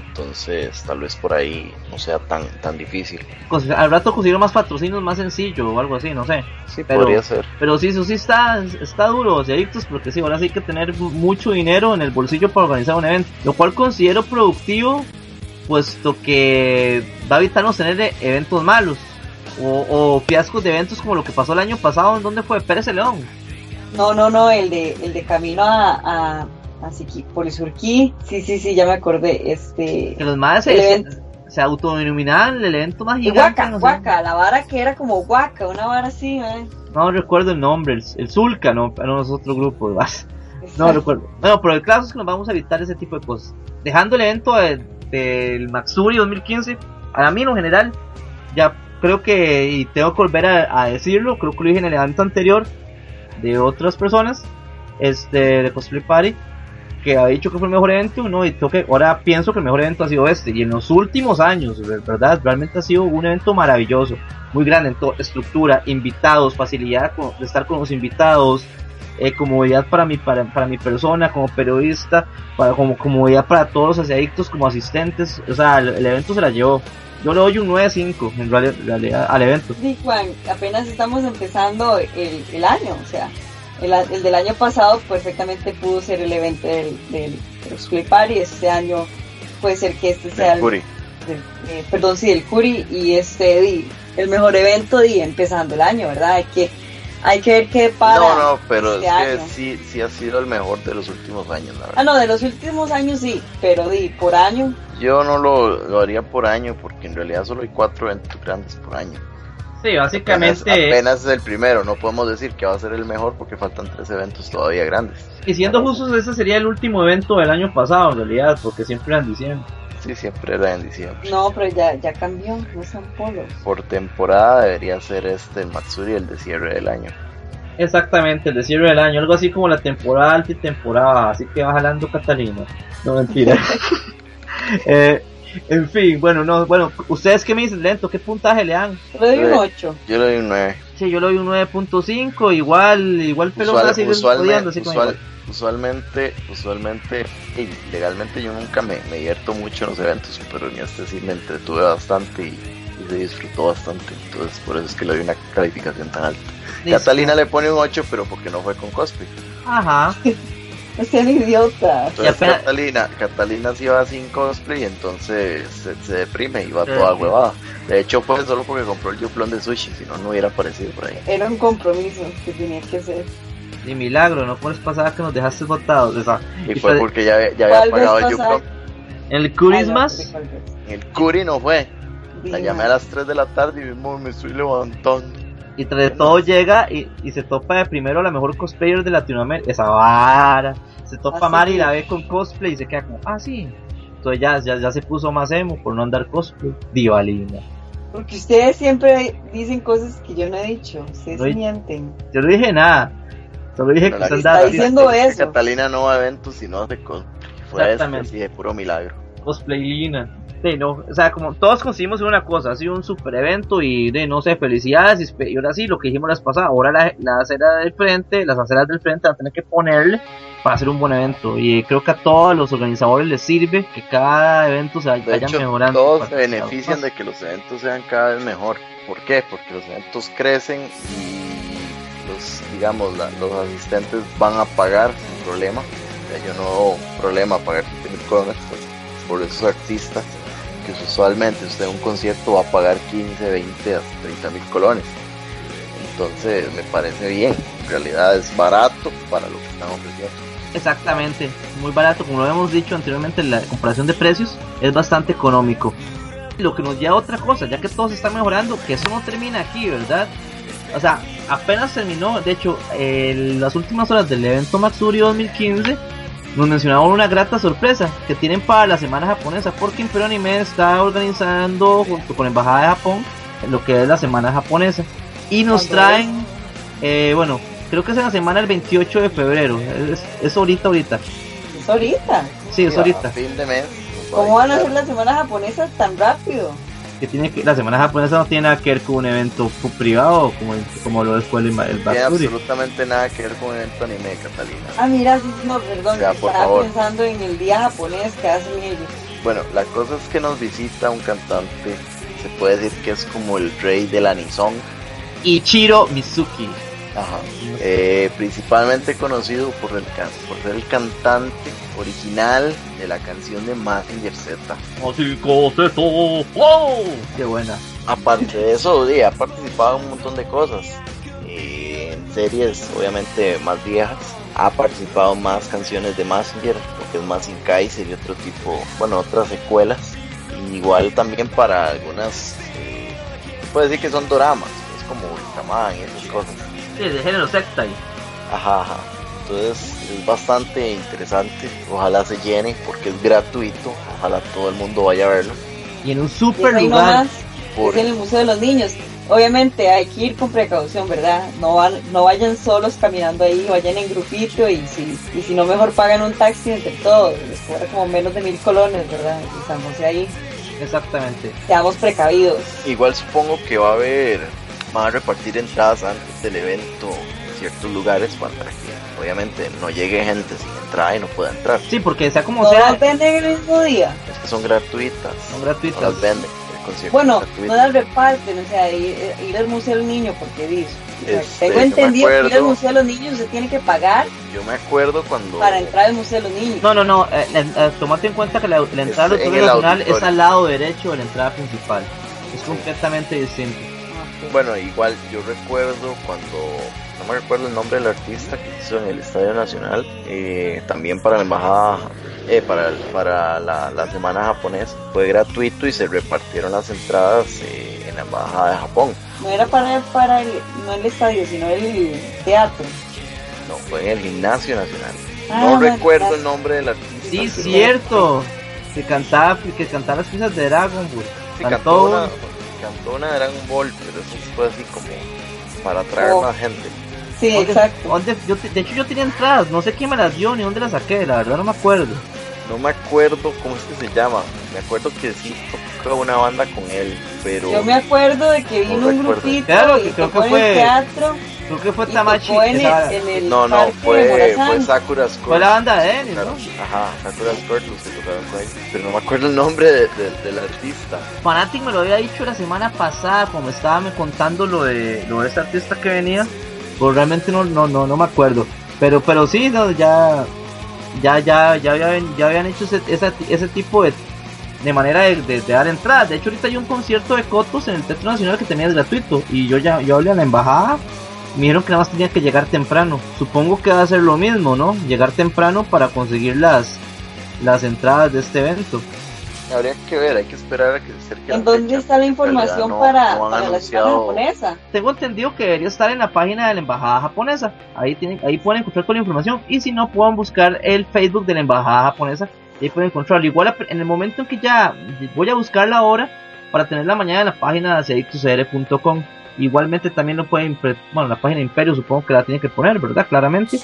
Entonces, tal vez por ahí no sea tan tan difícil. Cons- al rato consiguieron más patrocinios más sencillo o algo así no sé Sí, Pero- podría ser. pero sí eso sí está está duro adictos porque sí ahora sí hay que tener mucho dinero en el bolsillo para organizar un evento lo cual considero productivo puesto que va a evitarnos tener eventos malos o, o fiascos de eventos como lo que pasó el año pasado en donde fue Pérez León No, no, no, el de, el de camino a, a, a Siqui- Polisurquí. Sí, sí, sí, ya me acordé. Este. que los más El se, se autodenominaban el evento más gigante Huaca, no. Huaca, la vara que era como Huaca, una vara así, ¿eh? no recuerdo el nombre el, el Zulca no, no es otro grupo No recuerdo. Bueno, pero el caso es que nos vamos a evitar ese tipo de cosas. Dejando el evento de- del Maxuri 2015, a mí en lo general, ya creo que, y tengo que volver a, a decirlo, creo que lo dije en el evento anterior de otras personas, este, de Cosplay Party, que ha dicho que fue el mejor evento, no, y que, ahora pienso que el mejor evento ha sido este, y en los últimos años, verdad, realmente ha sido un evento maravilloso, muy grande en estructura, invitados, facilidad de estar con los invitados, eh, comodidad para mi, para, para mi persona como periodista, para, como comodidad para todos los adictos como asistentes, o sea, el, evento se la llevó. Yo le doy un 9.5 en reali- realidad al evento. Sí, Juan, apenas estamos empezando el año, o sea, el, el del año pasado perfectamente pudo ser el evento del, del Cosplay Party, este año puede ser que este sea el, Curi. del- eh, perdón, sí, el Curi y este el mejor evento de empezando el año, ¿verdad? Hay que, hay que ver qué para No, no, pero este es que sí, sí ha sido el mejor de los últimos años, la verdad. Ah, no, de los últimos años sí, pero di, por año, Yo no lo, lo haría por año, porque en realidad solo hay cuatro eventos grandes por año. Sí, Apenas, básicamente. apenas es el primero, no podemos decir que va a ser el mejor porque faltan tres eventos todavía grandes. Y siendo justos, ese sería el último evento del año pasado, en realidad, porque siempre era en diciembre. Sí, siempre era en diciembre. no, pero ya, ya cambió, no es San Polo. Por temporada debería ser este el Matsuri el de cierre del año. Exactamente, el de cierre del año, algo así como la temporada alta y temporada, baja, así que va jalando Catalina. No mentira. Eh, en fin, bueno, no, bueno, ustedes qué me dicen lento, qué puntaje le dan. Le doy un Eh, 8. Yo le doy un 9. Sí, yo le doy un 9.5, igual, igual pelón Usual- seguir usualmente, así usual- usualmente, usualmente, legalmente yo nunca me, me divierto mucho en los eventos, pero en este sí me entretuve bastante y, y se disfrutó bastante. Entonces, por eso es que le doy una calificación tan alta. Listo. Catalina le pone un 8, pero porque no fue con cosplay. Ajá. No sean idiotas. Entonces, apenas- Catalina, Catalina sí va sin cosplay y entonces se, se deprime y va Sí. toda huevada. De hecho, fue solo porque compró el yuplón de sushi, si no, no hubiera aparecido por ahí. Era un compromiso que tenía que hacer. Ni milagro, no puedes pasar que nos dejaste botados. O sea, Y Y fue fue- porque ya, ya había ¿Cuál vez pagado el yuplón. en el Ah, no, Christmas, ¿de cuál vez? El Curi no fue. La llamé a las 3 de la tarde y mismo me estoy levantando. Y tras de todo llega y, y se topa de primero la mejor cosplayer de Latinoamérica. Esa vara. Se topa Ah, a Mari y la ve con cosplay y se queda como, ah, sí. Entonces ya, ya, ya se puso más emo por no andar cosplay. Diva linda. Porque ustedes siempre dicen cosas que yo no he dicho. Ustedes No hay- mienten. Yo no dije nada. Solo dije Bueno, que la se lista andaba está diciendo eso. Catalina no va a eventos y no hace cosplay. Fue este, así de puro milagro. Cosplaylina. Sí, no, o sea, como todos conseguimos una cosa, ha sido un super evento y de no sé, felicidades. Y, ahora sí, lo que dijimos las pasadas, ahora la, la acera del frente, las aceras del frente van a tener que ponerle para hacer un buen evento. Y creo que a todos los organizadores les sirve que cada evento se vaya De hecho, mejorando. todos se benefician de que los eventos sean cada vez mejor. ¿Por qué? Porque los eventos crecen y los, digamos, la- los asistentes van a pagar sin problema. O sea, yo no problema pagar 20 mil por, por esos artistas que usualmente usted en un concierto va a pagar 15, 20, hasta 30 mil colones. Entonces me parece bien. En realidad es barato para lo que están ofreciendo. Exactamente, muy barato, como lo hemos dicho anteriormente, la comparación de precios es bastante económico. Lo que nos lleva a otra cosa, ya que todos están mejorando, que eso no termina aquí, ¿verdad? O sea, apenas terminó, de hecho, las últimas horas del evento Matsuri 2015, nos mencionaban una grata sorpresa que tienen para la semana japonesa, porque Imperio Anime está organizando junto con la Embajada de Japón lo que es la semana japonesa. Y nos ¿Cuándo traen, eh, bueno, creo que es en la semana del 28 de febrero, es, es ahorita, ahorita. Es ahorita. Sí, es ahorita. fin de mes. nos va ¿Cómo van a hacer la semana japonesa tan rápido? Que tiene que, la semana japonesa no tiene nada que ver con un evento privado como, el- como lo es fue el, el tiene absolutamente nada que ver con el evento anime, Catalina. Ah, mira, sí, no, perdón, O sea, por estaba favor. pensando en el día japonés que hacen ellos. Bueno, la cosa es que nos visita un cantante, se puede decir que es como el rey del anisong, Ichiro Mizuki. Ajá. Eh, principalmente conocido por, el can- por ser el cantante original de la canción de Mazinger Z. Así. ¡Wow! Qué buena. Aparte de eso, sí, ha participado en un montón de cosas. Eh, en series, obviamente, más viejas. Ha participado en más canciones de Mazinger, lo que es Mazin Kaiser y otro tipo, bueno, otras secuelas. Y igual también para algunas, eh, puede decir que son doramas, es como Ultraman y esas cosas. Sí, de género secta. Ajá, ajá. Entonces es bastante interesante. Ojalá se llene porque es gratuito. Ojalá todo el mundo vaya a verlo. Y en un super lugar. nomás, Por- es en el Museo de los Niños. Obviamente hay que ir con precaución, ¿verdad? No van, no vayan solos caminando ahí, vayan en grupito y si, y si no mejor pagan un taxi entre todos, les cobra como menos de mil colones, ¿verdad? Y estamos ahí, Exactamente. seamos precavidos. Igual supongo que va a haber, van a repartir entradas antes del evento en ciertos lugares para que obviamente no llegue gente sin entrada y no pueda entrar. Sí, porque sea como ¿No sea, las venden el mismo día? Es que son gratuitas. son No gratuitas. las venden. El Bueno, no las reparten, o sea, ir, ir al Museo de los Niños, porque dice, o sea, Este, tengo entendido que ir al Museo de los Niños se tiene que pagar Yo me acuerdo cuando para entrar al Museo de los Niños. No, no, no. eh, eh, tomate en cuenta que la, la entrada al Es en Auditorio el Nacional es al lado derecho de la entrada principal. Es completamente distinto. Bueno, igual yo recuerdo cuando, no me recuerdo el nombre del artista que hizo en el Estadio Nacional, eh, también para la embajada, eh, para, para la, la semana japonesa, fue gratuito y se repartieron las entradas eh, en la embajada de Japón. No era para, para el, no el estadio, sino el teatro. No, fue en el Gimnasio Nacional. Ah, no recuerdo gracias. el nombre del artista. Sí, cierto. Que cantaba, que cantaba las piezas de Dragon Ball. sí, Cantó cantó, una, un- cantó una de Dragon Ball, pero eso fue así como para atraer Oh. más gente. Sí, ¿Dónde- exacto. dónde- yo de hecho, yo tenía entradas. No sé quién me las dio ni dónde las saqué. La verdad, no me acuerdo. No me acuerdo cómo es que se llama. Me acuerdo que sí tocó una banda con él, pero Yo me acuerdo de que vino No un grupito Claro, y que creo tocó que en fue- el teatro Creo que fue Tamachi. en esa- el, en el no, no, fue, fue Sakura Score. fue la banda de él, ¿no? Ajá, Sakura Score los que tocaron él. Pero no me acuerdo el nombre de- de- del artista. Fanatic me lo había dicho la semana pasada, como estaba me contando lo de, lo de este artista que venía. Pues realmente no, no, no, no me acuerdo. Pero, pero sí, no, ya, ya, ya, ya habían, ya habían hecho ese, ese, ese tipo de, de manera de, de- de dar entradas. De hecho, ahorita hay un concierto de Cotos en el Teatro Nacional que tenía gratuito. Y yo ya, yo hablé a la embajada. Me dijeron que nada más tenía que llegar temprano. Supongo que va a ser lo mismo, ¿no? Llegar temprano para conseguir las, las entradas de este evento. Habría que ver, hay que esperar a que se acerque. ¿En dónde está la información no, para, no para anunciado- japonesa? Tengo entendido que debería estar en la página de la embajada japonesa. Ahí tienen, ahí pueden encontrar toda la información. Y si no, pueden buscar el Facebook de la embajada japonesa. Ahí pueden encontrarlo. Igual en el momento en que ya voy a buscarla ahora para tenerla mañana en la página de aceituscr.com. Igualmente también lo pueden, bueno, la página Imperio supongo que la tienen que poner, ¿verdad? Claramente.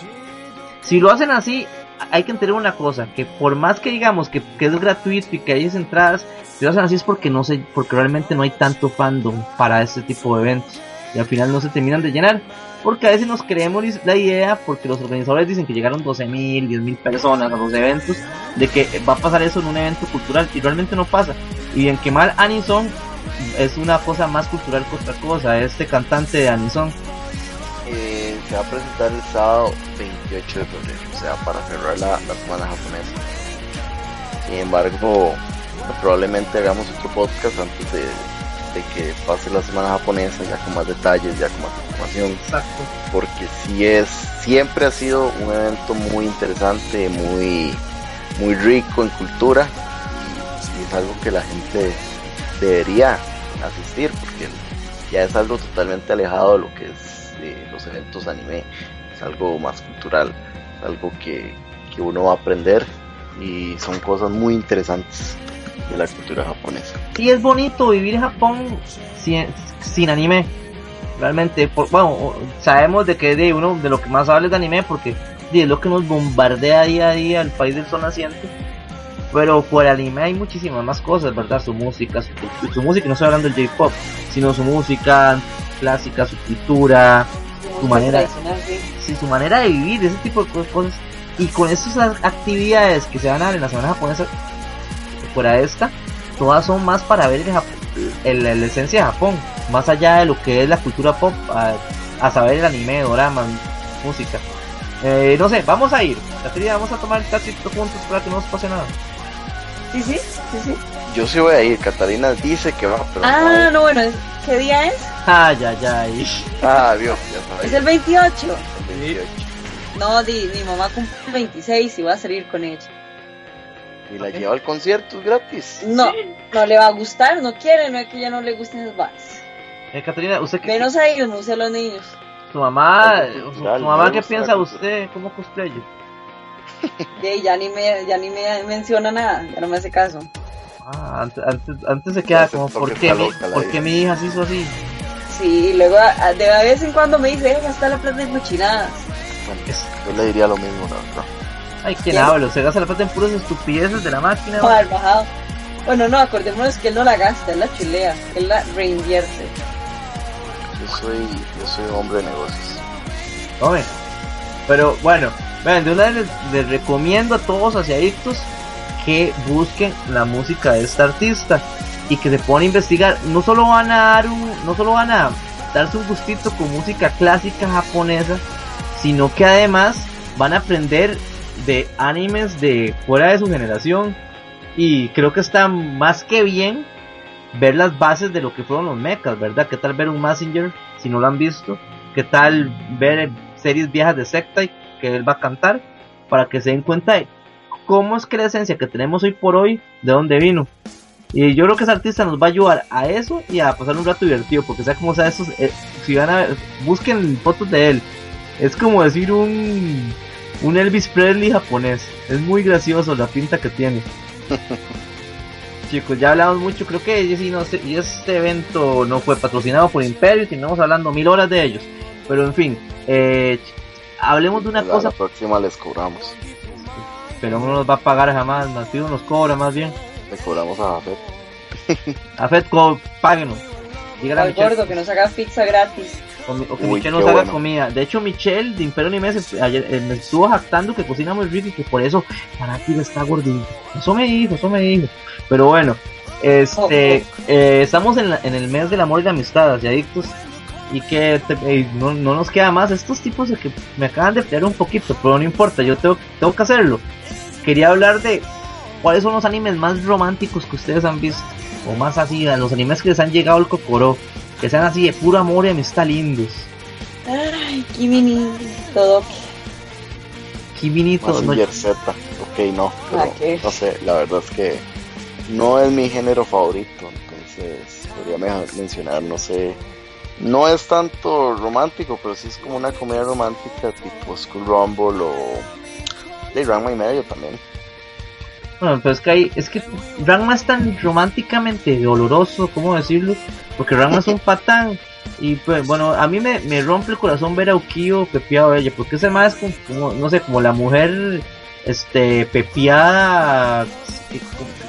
Si lo hacen así, hay que entender una cosa, que por más que digamos que, que es gratuito y que hay entradas, si lo hacen así es porque no sé, porque realmente no hay tanto fandom para este tipo de eventos. Y al final no se terminan de llenar. Porque a veces nos creemos la idea, porque los organizadores dicen que llegaron 12.000, 10.000 personas a los eventos, de que va a pasar eso en un evento cultural, y realmente no pasa. Y en que mal Anison es una cosa más cultural que otra cosa, este cantante de Anison. Eh, se va a presentar el sábado 28 de febrero, o sea, para cerrar la, la semana japonesa. Sin embargo, probablemente hagamos otro podcast antes de, de que pase la semana japonesa, ya con más detalles, ya con más información, Exacto. porque sí es, siempre ha sido un evento muy interesante, muy, muy rico en cultura, y, y es algo que la gente debería asistir, porque ya es algo totalmente alejado de lo que es eh, los eventos anime, es algo más cultural, es algo que, que uno va a aprender y son cosas muy interesantes de la cultura japonesa. Y es bonito vivir en Japón sin, sin anime. Realmente, por, bueno, sabemos de que de uno de lo que más habla es de anime porque es lo que nos bombardea día a día el país del sol naciente. Pero fuera del anime hay muchísimas más cosas, ¿verdad? Su música, su, su música, no estoy hablando del J-pop, sino su música clásica, su cultura, Su manera- sí. sí, su manera de vivir, ese tipo de co- cosas. Y con estas a- actividades que se van a dar en la semana japonesa, fuera de esta, todas son más para ver el Jap- el- la esencia de Japón, más allá de lo que es la cultura pop, a, a saber el anime, dorama, música. Eh, no sé, vamos a ir. Caterina, vamos a tomar el taxito juntos para que no nos pase nada. Sí, sí, sí, sí. Yo sí voy a ir, Catalina dice que va, pero Ah, no. no, bueno, ¿qué día es? Ay, ay, ay. Ah, Dios, ya Es sabía. el 28. el 28. No, di, mi mamá cumple el 26 y va a salir con ella. Y la lleva al concierto es gratis. No, no le va a gustar, no quiere, no es que ya no le gusten las bares. Eh, Caterina, usted que Menos a ellos, no sé a los niños. su mamá, su, cultural, su mamá qué piensa usted como cosplayer. Y ya ni me, ya ni me menciona nada, ya no me hace caso. Ah, antes, antes, antes se queda como, ¿por qué, mi, ¿por vida". qué mi hija se hizo así? Sí, y luego a- a- de vez en cuando me dice, deja gastar la plata en cochinadas. Yo le diría lo mismo, verdad. Ay, quién Ya. habla, se gasta la plata en puras estupideces de la máquina. No, al bajado. Bueno, no, acordémonos que él no la gasta, él la chulea, él la reinvierte. Yo soy, yo soy hombre de negocios. Hombre. Pero bueno, vean, de una vez les, les recomiendo a todos asiadictos que busquen la música de esta artista y que se pongan a investigar. No solo van a dar un, no solo van a darse un gustito con música clásica japonesa, sino que además van a aprender de animes de fuera de su generación y creo que está más que bien ver las bases de lo que fueron los mechas, ¿verdad? ¿Qué tal ver un Messenger si no lo han visto? ¿Qué tal ver series viejas de Sectai que él va a cantar? Para que se den cuenta de cómo es que la esencia que tenemos hoy por hoy, de dónde vino. Y yo creo que ese artista nos va a ayudar a eso y a pasar un rato divertido, porque sea como sea, esos, eh, si van a busquen fotos de él, es como decir un, un Elvis Presley japonés, es muy gracioso la pinta que tiene. Chicos, ya hablamos mucho, creo que y sí, no sé, y este evento no fue patrocinado por Imperio, estamos hablando mil horas de ellos. Pero en fin, eh, hablemos de una la, cosa, la próxima les cobramos. pero no nos va a pagar jamás, Mateo nos cobra más bien. Le cobramos a Jafet. A Fedco, páguenos. Dígale a Al gordo que nos haga pizza gratis. o, mi- o que Uy, Michelle nos haga bueno. comida. De hecho, Michelle de Imperio Anime se- ayer eh, me estuvo jactando que cocina muy rico y que por eso Fanático está gordito. Eso me dijo, eso me dijo. Pero bueno, este, eh, estamos en, la- en el mes del amor y la amistad, hacia adictos. Y que te- eh, no, no nos queda más. Estos tipos de que me acaban de pelear un poquito, pero no importa, yo tengo, tengo que hacerlo. Quería hablar de cuáles son los animes más románticos que ustedes han visto. O más así, los animes que les han llegado al cocoró. Que sean así de puro amor y amistad lindos. Ay, Kimini, todo. Kiminito, no, Mazinger Z. Ok, no. Ah, no sé, la verdad es que no es mi género favorito, entonces podría mencionar, no sé, no es tanto romántico, pero sí es como una comedia romántica tipo School Rumble o de Ranma y medio también. Bueno, pero es que hay, es que Ranma es tan románticamente doloroso, ¿cómo decirlo? Porque Ranma es un patán. Y pues bueno, a mí me, me rompe el corazón ver a Ukio pepeado a ella, porque ese más es como, no sé, como la mujer este pepiada,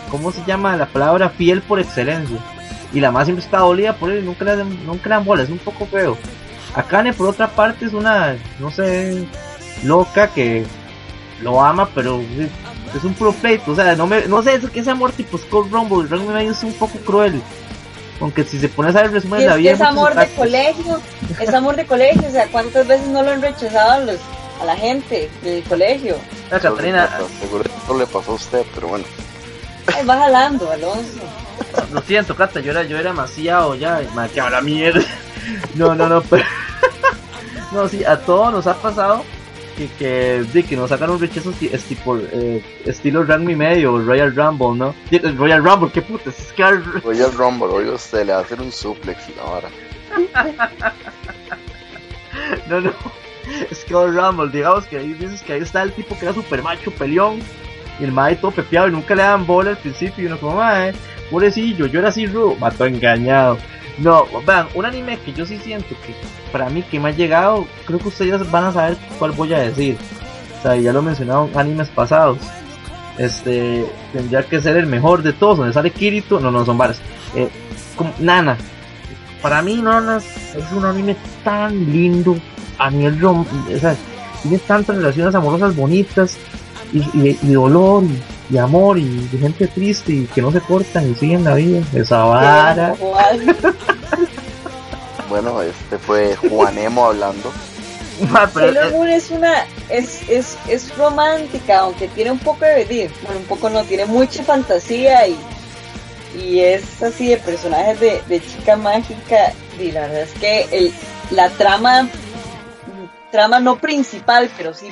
¿cómo se llama la palabra? Fiel por excelencia. Y la más siempre está dolida por él y nunca le, dan, nunca le dan bola, es un poco feo. Akane por otra parte es una, no sé, loca que lo ama, pero es un pro pleito, o sea, no me, no sé, es que ese amor tipo Scott Rumble, realmente es un poco cruel. Aunque si se pone a el resumen de la vida. Es amor de colegio, es amor de colegio, o sea, ¿cuántas veces no lo han rechazado a, los, a la gente del colegio? La Catarina. Seguro no le pasó a usted, pero bueno. Ay, va jalando, Alonso. Lo siento, Cata, yo era, yo era demasiado ya, que la mierda. No, no, no, pero. no, sí, a todos nos ha pasado que, que, de que nos sacan un rechazo es tipo eh, estilo Ranma y medio, Royal Rumble, ¿no? Royal Rumble, qué puta, es que Royal Rumble, oiga usted, le va a hacer un suplex y ahora. no, no, Skull Rumble, digamos que ahí dices que ahí está el tipo que era super macho, peleón, y el mae todo pepeado y nunca le dan bola al principio, y uno como, mae, pobrecillo, yo era así rudo, mató engañado. No, vean, un anime que yo sí siento que para mí que me ha llegado, creo que ustedes van a saber cuál voy a decir. O sea, ya lo en animes pasados. Este, tendría que ser el mejor de todos, donde sale Kirito, no, no son varios. Eh, Nana, para mí Nana es un anime tan lindo a nivel o sea, tiene tantas relaciones amorosas bonitas y, y, dolor y, amor y, gente triste y que no se cortan y siguen la vida. Esa vara. bueno, este fue Juanemo hablando. Sailor Moon es una es, es, es romántica, aunque tiene un poco de bueno, un poco no, tiene mucha fantasía y, y es así de personajes de, de chica mágica y la verdad es que el, la trama trama no principal, pero sí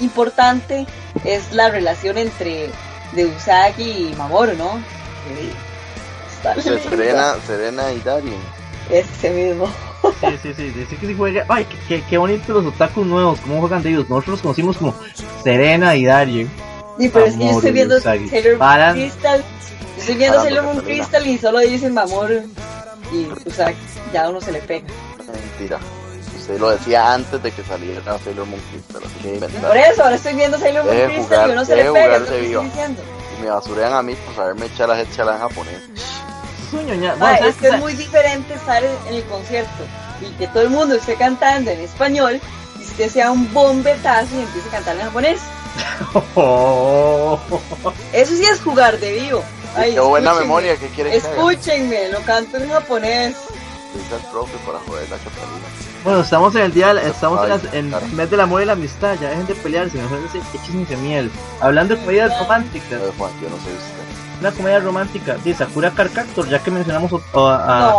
importante, es la relación entre de Usagi y Mamoru, ¿no? Serena, Serena y Darien. Ese mismo. Sí, sí, sí, dice que se juega. Ay, qué, qué, bonito los otakus nuevos, cómo juegan de ellos. Nosotros los conocimos como Serena y Darien. Sí, pero es que yo estoy viendo Sailor Moon Crystal. Estoy viendo Sailor Moon Crystal y solo dicen Mamoru y Usagi. Ya a uno se le pega. Mentira. Usted lo decía antes de que saliera Sailor Moon Crystal, Por eso, ahora estoy viendo Sailor Moon Crystal y uno se le pega. Lo que estoy me basurean a mí por saberme echar la gente en japonés. Ah, es que es muy diferente estar en, el concierto y que todo el mundo esté cantando en español y usted sea un bombetazo y empiece a cantar en japonés. Eso sí es jugar de vivo. Ay, qué buena memoria que quiere Escúchenme, lo canto en japonés. para joder la Catalina. Bueno, estamos en el día, estamos en, el mes del amor y la amistad, ya dejen de pelearse, mejor ese miel. Hablando de comedias románticas. yo no sé usted una comedia romántica de Sakura Carcactor, ya que mencionamos a,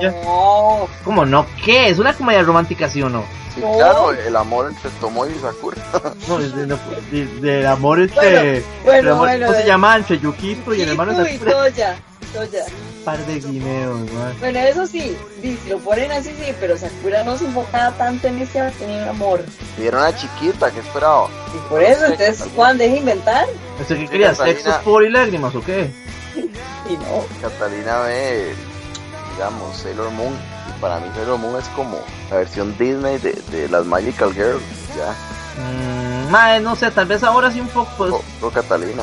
no. ¿Cómo no? ¿Qué? ¿Es una comedia romántica, sí o no? Sí, claro, el amor entre Tomoe y Sakura. no, del de, amor entre... Bueno, bueno, ¿Cómo se llama? Entre Yukito y el hermano de Sakura. Toya, Toya. Par de guineos, ¿no? Bueno, eso sí, si lo ponen así, sí, pero Sakura no se enfocaba tanto en ese tener amor. Y era una chiquita, ¿qué esperaba? Y por eso, entonces, Juan, deja inventar. ¿Eso qué querías? ¿Sexo, por y lágrimas o qué? y no. Catalina ve, digamos, Sailor Moon. Y para mí Sailor Moon es como la versión Disney de, de las Magical Girls, ya. Mmm, no sé, tal vez ahora sí un poco. Pues... O, Catalina.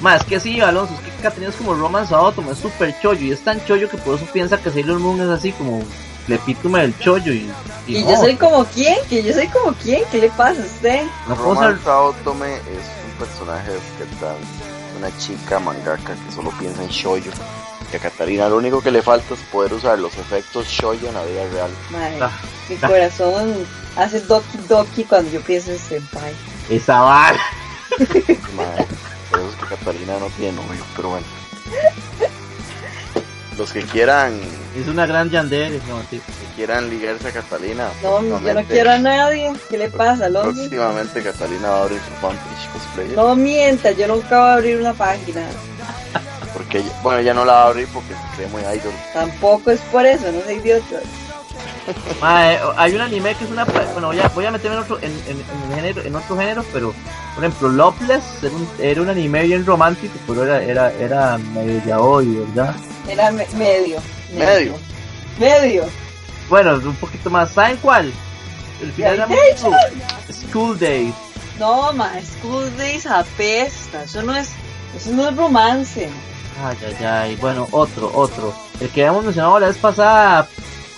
Más que sí, Alonso, es que Catalina es como Romance Autumn, es súper chollo y es tan chollo que por eso piensa que Sailor Moon es así como el epítome del chollo y... Y, yo soy como quién, que yo soy como quién, ¿qué le pasa a usted? No Romance Autumn es un personaje que tal una chica mangaka que solo piensa en shoyo. Que a Catalina lo único que le falta es poder usar los efectos shoyo en la vida real. Madre, ah. mi corazón hace doki doki cuando yo pienso en senpai. Esa va. Catalina no tiene novio, pero bueno. Los que quieran. Es una gran yandere, no, Que quieran ligarse a Catalina. No, yo no quiero a nadie. ¿Qué le pasa, Lomi? Próximamente Catalina va a abrir su fanpage cosplayer. No mienta, yo nunca voy a abrir una página. ¿Por qué Que, bueno, ya no la va a abrir porque se cree muy idol. Tampoco es por eso, no soy idiota. Hay un anime que es una. Bueno, ya voy a meterme en otro, en, en, en género, en otro género, pero por ejemplo, Loveless era un, era un anime bien romántico, pero era, era, era medio ya hoy, ¿verdad? Era me- medio. Medio. Medio. Bueno, un poquito más. ¿Saben cuál? El final era muy School Days. No, ma, School Days apesta. Eso no es, eso no es romance. Ay, ay, ay. Bueno, otro, otro. El que habíamos mencionado la vez pasada,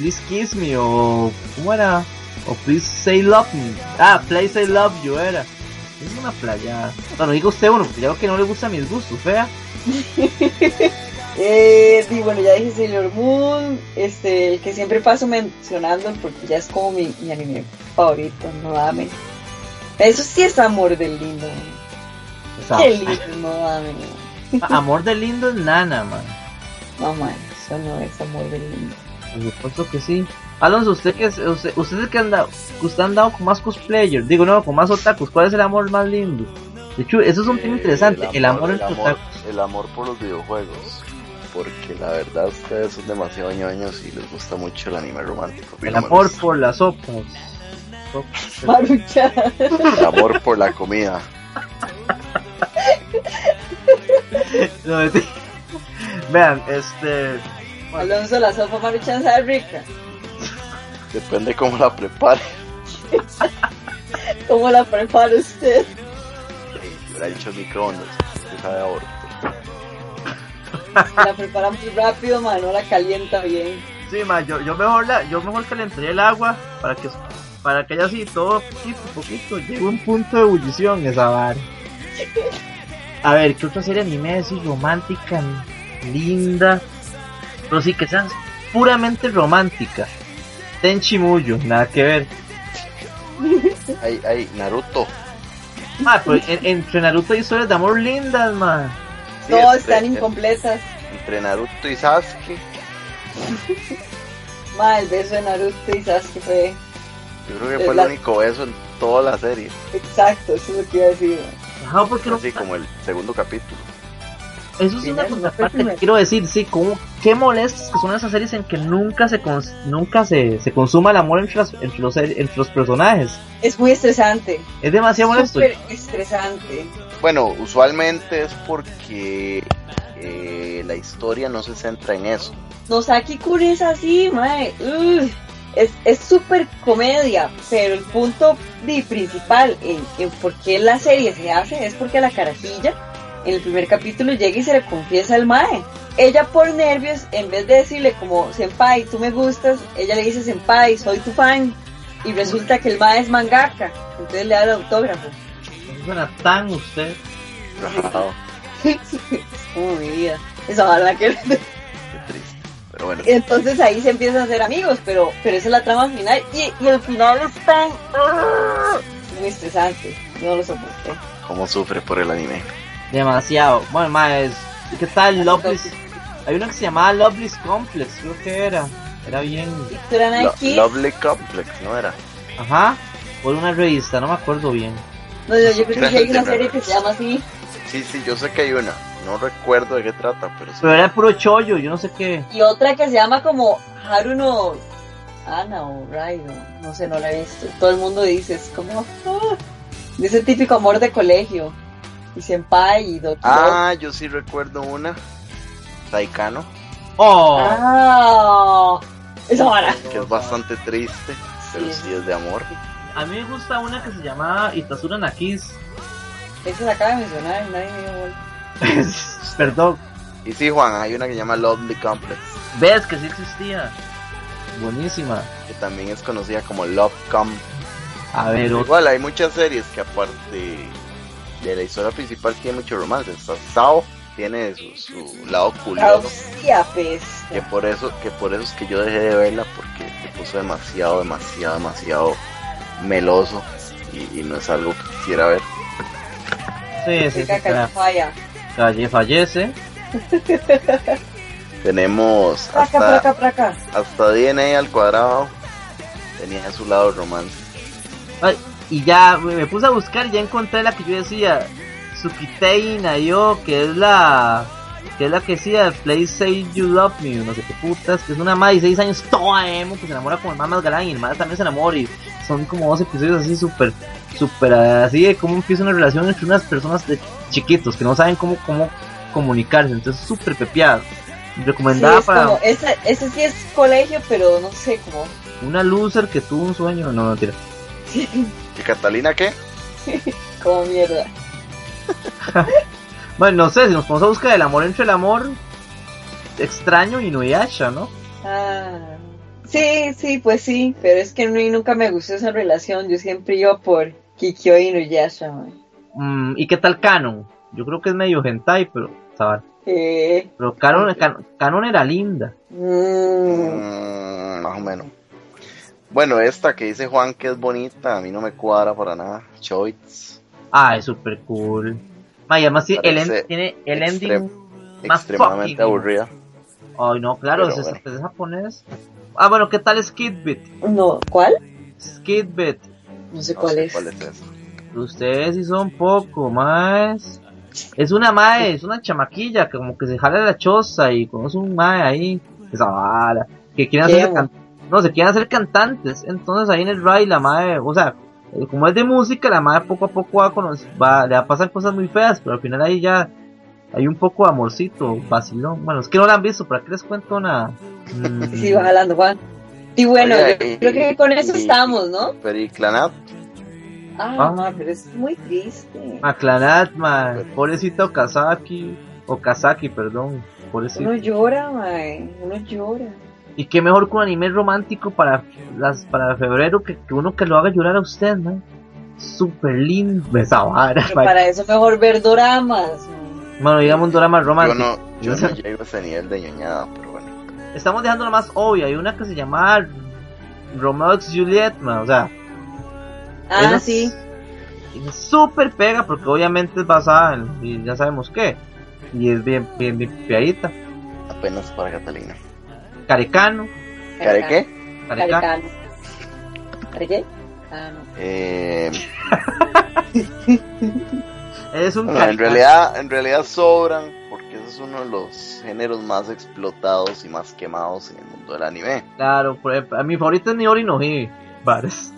Please Kiss Me, o. ¿Cómo era? O Please Say Love Me. Ah, Play Say Love You era. Es una playa. Bueno, digo usted uno, porque ya veo que no le gustan mis gustos, fea. Eh, y bueno, ya dije Sailor Moon, este, el que siempre paso mencionando porque ya es como mi, mi anime favorito, no dame. Eso sí es amor del lindo. Esa- Qué lindo, no dame. Amor de lindo es nana, man. No, man, eso no es amor del lindo. Por supuesto que sí. Alonso, usted que es, usted, usted es el que anda, usted ha andado con más cosplayers, digo no, con más otakus, ¿cuál es el amor más lindo? De hecho, eso es un tema Eh, interesante, el amor, el entre amor, otakus. el amor por los videojuegos. Porque la verdad ustedes son demasiado ñoños y les gusta mucho el anime romántico. El no amor por las sopas. Marucha. El amor por la comida. No, mentira. Vean, este. Alonso, la sopa maruchan sabe rica. Depende cómo la prepare. ¿Cómo la prepara usted? Yo la he hecho en microondas. que sabe a aborto. La prepara muy rápido, man, no la calienta bien. Sí, ma, yo, yo mejor la, yo mejor calentaría el agua para que para que haya así todo poquito a poquito llegue a un punto de ebullición esa vara. A ver, ¿qué otra serie de anime así romántica, linda? Pero sí que sea puramente romántica. Tenchi Muyo, nada que ver. Hay, hay Naruto. Ah, pues en- entre Naruto hay historias de amor lindas, man. Sí, Todas entre- están incompletas. Entre Naruto y Sasuke. Ma, el beso de Naruto y Sasuke fue Yo creo que Es fue la- el único beso en toda la serie. exacto, eso es lo que iba a decir. man. Ajá, porque no Así como el segundo capítulo. Eso es una el contraparte que quiero decir, sí, como qué molestas que son esas series en que nunca se cons- nunca se, se consuma el amor entre, las- entre los entre los personajes. Es muy estresante. Es demasiado molesto. Estresante. Bueno, usualmente es porque eh, la historia no se centra en eso. Nosaki Kun es así, mae. Es es súper comedia, pero el punto principal en, en por qué la serie se hace es porque la carajilla en el primer capítulo llega y se le confiesa al mae. Ella por nervios, en vez de decirle como, senpai, tú me gustas, ella le dice, senpai, soy tu fan. Y resulta que el mae es mangaka, entonces le da el autógrafo. No suena tan usted. Es como mi vida. Esa bala que... Qué triste. Pero bueno, Entonces ahí se empiezan a hacer amigos, pero, pero esa es la trama final y, y el final es tan ¡ah! muy estresante. No lo soporté. cómo sufre por el anime. Demasiado. Bueno, más, ¿qué tal Loveless? Hay una que se llamaba Loveless Complex, creo que era. Era bien. Lo- Lovely Complex, ¿no era? Ajá. Por una revista, no me acuerdo bien. no, yo, yo creo que hay una serie que se llama así. Sí, sí, yo sé que hay una. No recuerdo de qué trata, pero sí. Pero era puro chollo, yo no sé qué. Y otra que se llama como Haruno Ana o Raido. No sé, no la he visto. Todo el mundo dice, es como ah, de ese típico amor de colegio. Y senpai y Doki Ah, yo sí recuerdo una. Taikano, Oh, Ah, esa vara. que es bastante triste, pero Sí. sí es de amor. a mí me gusta una que se llama Itazura Nakis. Esa la acaba de mencionar y nadie me dio. Perdón. Y sí, Juan, hay una que se llama Lovely Complex, Ves que sí existía. Buenísima. que también es conocida como Love Com. A ver. Igual hay muchas series que aparte de la historia principal tiene mucho romance. Sao tiene su, su lado curioso. Que por eso, que por eso es que yo dejé de verla porque se puso demasiado, demasiado, demasiado meloso y, y no es algo que quisiera ver. Sí, sí, sí. Falla. Calle fallece. Tenemos hasta, hasta DNA al cuadrado tenía su lado romance. Ay, y ya me me puse a buscar y ya encontré la que yo decía. Tsukitei Nayo, que es la que es la que decía Play Say You Love Me, no sé qué putas, que es una madre de 6 años toda emo que se enamora con el más más galán y el más también se enamora y son como dos episodios así súper, súper así de cómo empieza una relación entre unas personas de chiquitos que no saben cómo, cómo comunicarse, entonces súper pepeado. Recomendada Sí, es para como, esa, ese sí es colegio, pero no sé, como... una loser que tuvo un sueño, no, no, tira. ¿Y Catalina qué? como mierda. Bueno, no sé, si nos ponemos a buscar el amor entre el amor extraño y Nuyasha, ¿no? Ah, sí, sí, pues sí, pero es que a mí nunca me gustó esa relación. Yo siempre iba por Kikyo y Nuyasha. Mm, ¿Y qué tal Canon? Yo creo que es medio hentai, pero, ¿sabes? Eh, Pero Canon, Can- Canon era linda. mm, Mm, más o menos. Bueno, esta que dice Juan que es bonita, a mí no me cuadra para nada. Choice. Ah, es súper cool. Ma, y además sí, el end- tiene el extrem- ending. Más Extremadamente fucking- aburrida. Ay, no, claro, es, bueno. es japonés. Ah, bueno, ¿qué tal Skidbit? no, ¿cuál? Skidbit. No sé No cuál sé es. cuál es esa. Ustedes sí son poco más. Es una mae, es una chamaquilla que como que se jala la choza y conoce un mae ahí, esa vara, que quieren ¿Qué, hacer can- no, se quieren hacer cantantes. Entonces ahí en el ride la mae, o sea, eh, como es de música, la mae poco a poco va a conocer, va, le va a pasar cosas muy feas, pero al final ahí ya hay un poco de amorcito, vacilón. Bueno, es que no la han visto, ¿para qué les cuento nada? Mm, Sí, va jalando, Juan. Y bueno, Oye, yo y- creo que con eso y- estamos, ¿no? Pero y Clanat, Ah, Ah. ma, pero es muy triste. Maclanat, mae, pobrecito Okazaki, Okazaki, perdón, pobrecito. Uno llora, mae. Uno llora. Y qué mejor que un anime romántico para las para febrero que, que uno que lo haga llorar a usted, ¿no? Súper lindo esa vara. Pero para eso mejor ver doramas. mae. Bueno, digamos un drama yo romántico. no, yo no llego a ese nivel de ñoñada, pero bueno. Estamos dejando la más obvia. Hay una que se llama Romeo x Juliet, man, o sea. Ah, esa sí. es Súper pega porque obviamente es basada en y ya sabemos qué. Y es bien, bien, bien pegadita. Apenas para Catalina. Carecano. ¿Care qué? Carecano. Caricano. ¿Care qué? Ah, no. Eh, Es un bueno, en realidad, en realidad sobran, porque ese es uno de los géneros más explotados y más quemados en el mundo del anime. Claro, a mi favorito es Niori no Hi. Vares.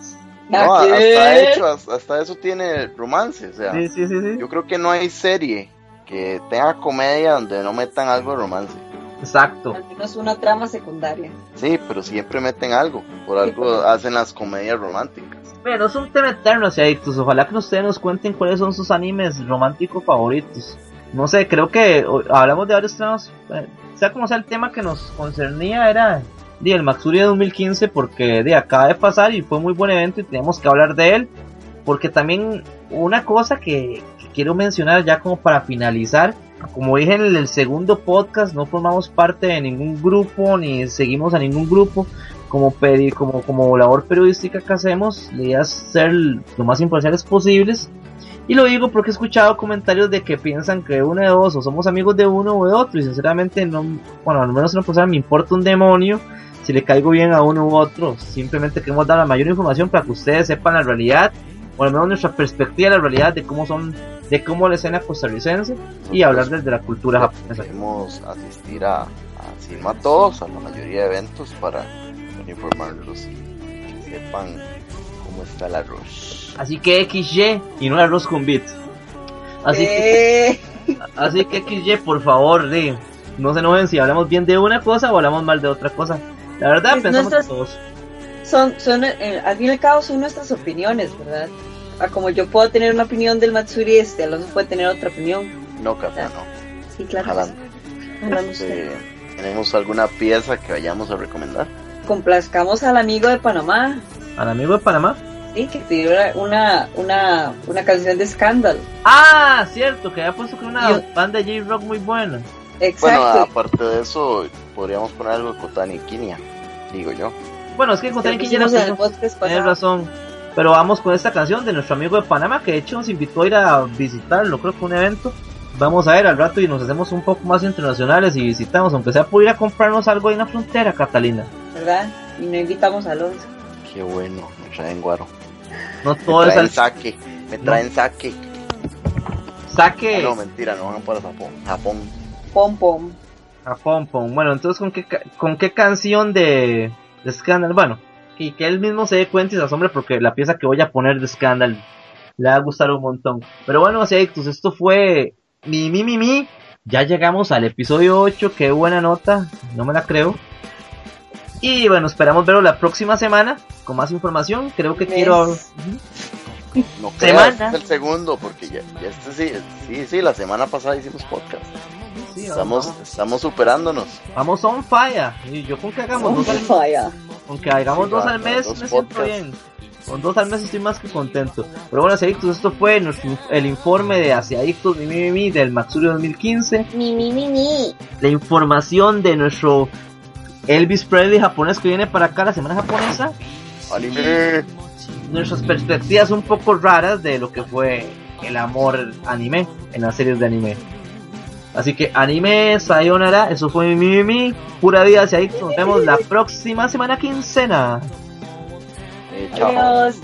No, ¿A qué? hasta hecho, hasta, hasta eso tiene romance, o sea, Sí, sí, sí, sí. yo creo que no hay serie que tenga comedia donde no metan algo de romance. Exacto. Al menos una trama secundaria. Sí, pero siempre meten algo, por algo hacen las comedias románticas. Pero es un tema eterno, adictos. Ojalá que ustedes nos cuenten cuáles son sus animes románticos favoritos. No sé, creo que hablamos de varios temas. eh, sea como sea el tema que nos concernía era di, el Maxuri de 2015 porque de acaba de pasar y fue muy buen evento y tenemos que hablar de él. Porque también una cosa que, que quiero mencionar ya como para finalizar. Como dije en el segundo podcast, no formamos parte de ningún grupo ni seguimos a ningún grupo como, peri- como, como labor periodística que hacemos, la idea ser lo más imparciales posibles. Y lo digo porque he escuchado comentarios de que piensan que uno de dos o somos amigos de uno o de otro. Y sinceramente, no, bueno, al menos una persona me importa un demonio si le caigo bien a uno u otro. Simplemente queremos dar la mayor información para que ustedes sepan la realidad, o al menos nuestra perspectiva de la realidad de cómo son, de cómo la escena costarricense y hablar desde la cultura japonesa. Queremos asistir a, a, si no a todos, a la mayoría de eventos para, para informarlos y que sepan cómo está el arroz. Así que XY y no arroz con bits. Así que. Así que XY, por favor, no se enojen si hablamos bien de una cosa o hablamos mal de otra cosa. La verdad, Pues pensamos nuestras- todos. son, son, eh, al fin y al cabo son nuestras opiniones, ¿verdad? Ah, como yo puedo tener una opinión del Matsuri, este Alonso puede tener otra opinión. No, café, no. Sí, claro. Ojalá. Ojalá. Este, ¿Tenemos alguna pieza que vayamos a recomendar? Complazcamos al amigo de Panamá, Al amigo de Panamá. sí, que pidió una, una, una canción de Scandal. Ah, cierto, que había puesto con una Yo- banda de J-Rock muy buena. Bueno, Exacto. aparte de eso, podríamos poner algo de Kotani Kinia, digo yo. Bueno, es que que el puso. podcast Tienes razón. Pero vamos con esta canción de nuestro amigo de Panamá, que de hecho nos invitó a ir a visitarlo, creo que un evento. Vamos a ver al rato y nos hacemos un poco más internacionales y visitamos, aunque sea por ir a comprarnos algo ahí en la frontera, Catalina. ¿Verdad? Y no invitamos a Alonso. Qué bueno, me traen guaro. No Me todo es traen al saque, me traen saque. saque. Ah, no, mentira, no van para Japón. Japón. Pom Pom. Pom Pom. Bueno, entonces, ¿con qué, con qué canción de, de Scandal? Bueno, y que él mismo se dé cuenta y se asombre porque la pieza que voy a poner de Scandal le va a gustar un montón. Pero bueno, así adictos, esto fue mi, mi, mi, mi. Ya llegamos al episodio 8, qué buena nota, no me la creo. Y bueno, esperamos verlo la próxima semana con más información. Creo que quiero. No creas, es el segundo, porque ya, ya este sí, sí, sí, la semana pasada hicimos podcast. Sí, estamos, vamos. estamos superándonos. Vamos on fire. Y yo con que hagamos dos al, fire. Con que hagamos sí, dos al mes dos me siento bien. Con dos al mes estoy más que contento. Pero bueno, adictos, esto fue nuestro, el informe de Hacia Adictos mi, mi, mi, del Matsuri 2015. Mi, mi, mi, mi. La información de nuestro Elvis Presley japonés que viene para acá la semana japonesa. Anime. Nuestras perspectivas un poco raras de lo que fue el amor anime en las series de anime. Así que anime, sayonara, eso fue mi, mi, mi, pura vida hacia ahí. Nos vemos la próxima semana quincena. Eh, chao. Adiós.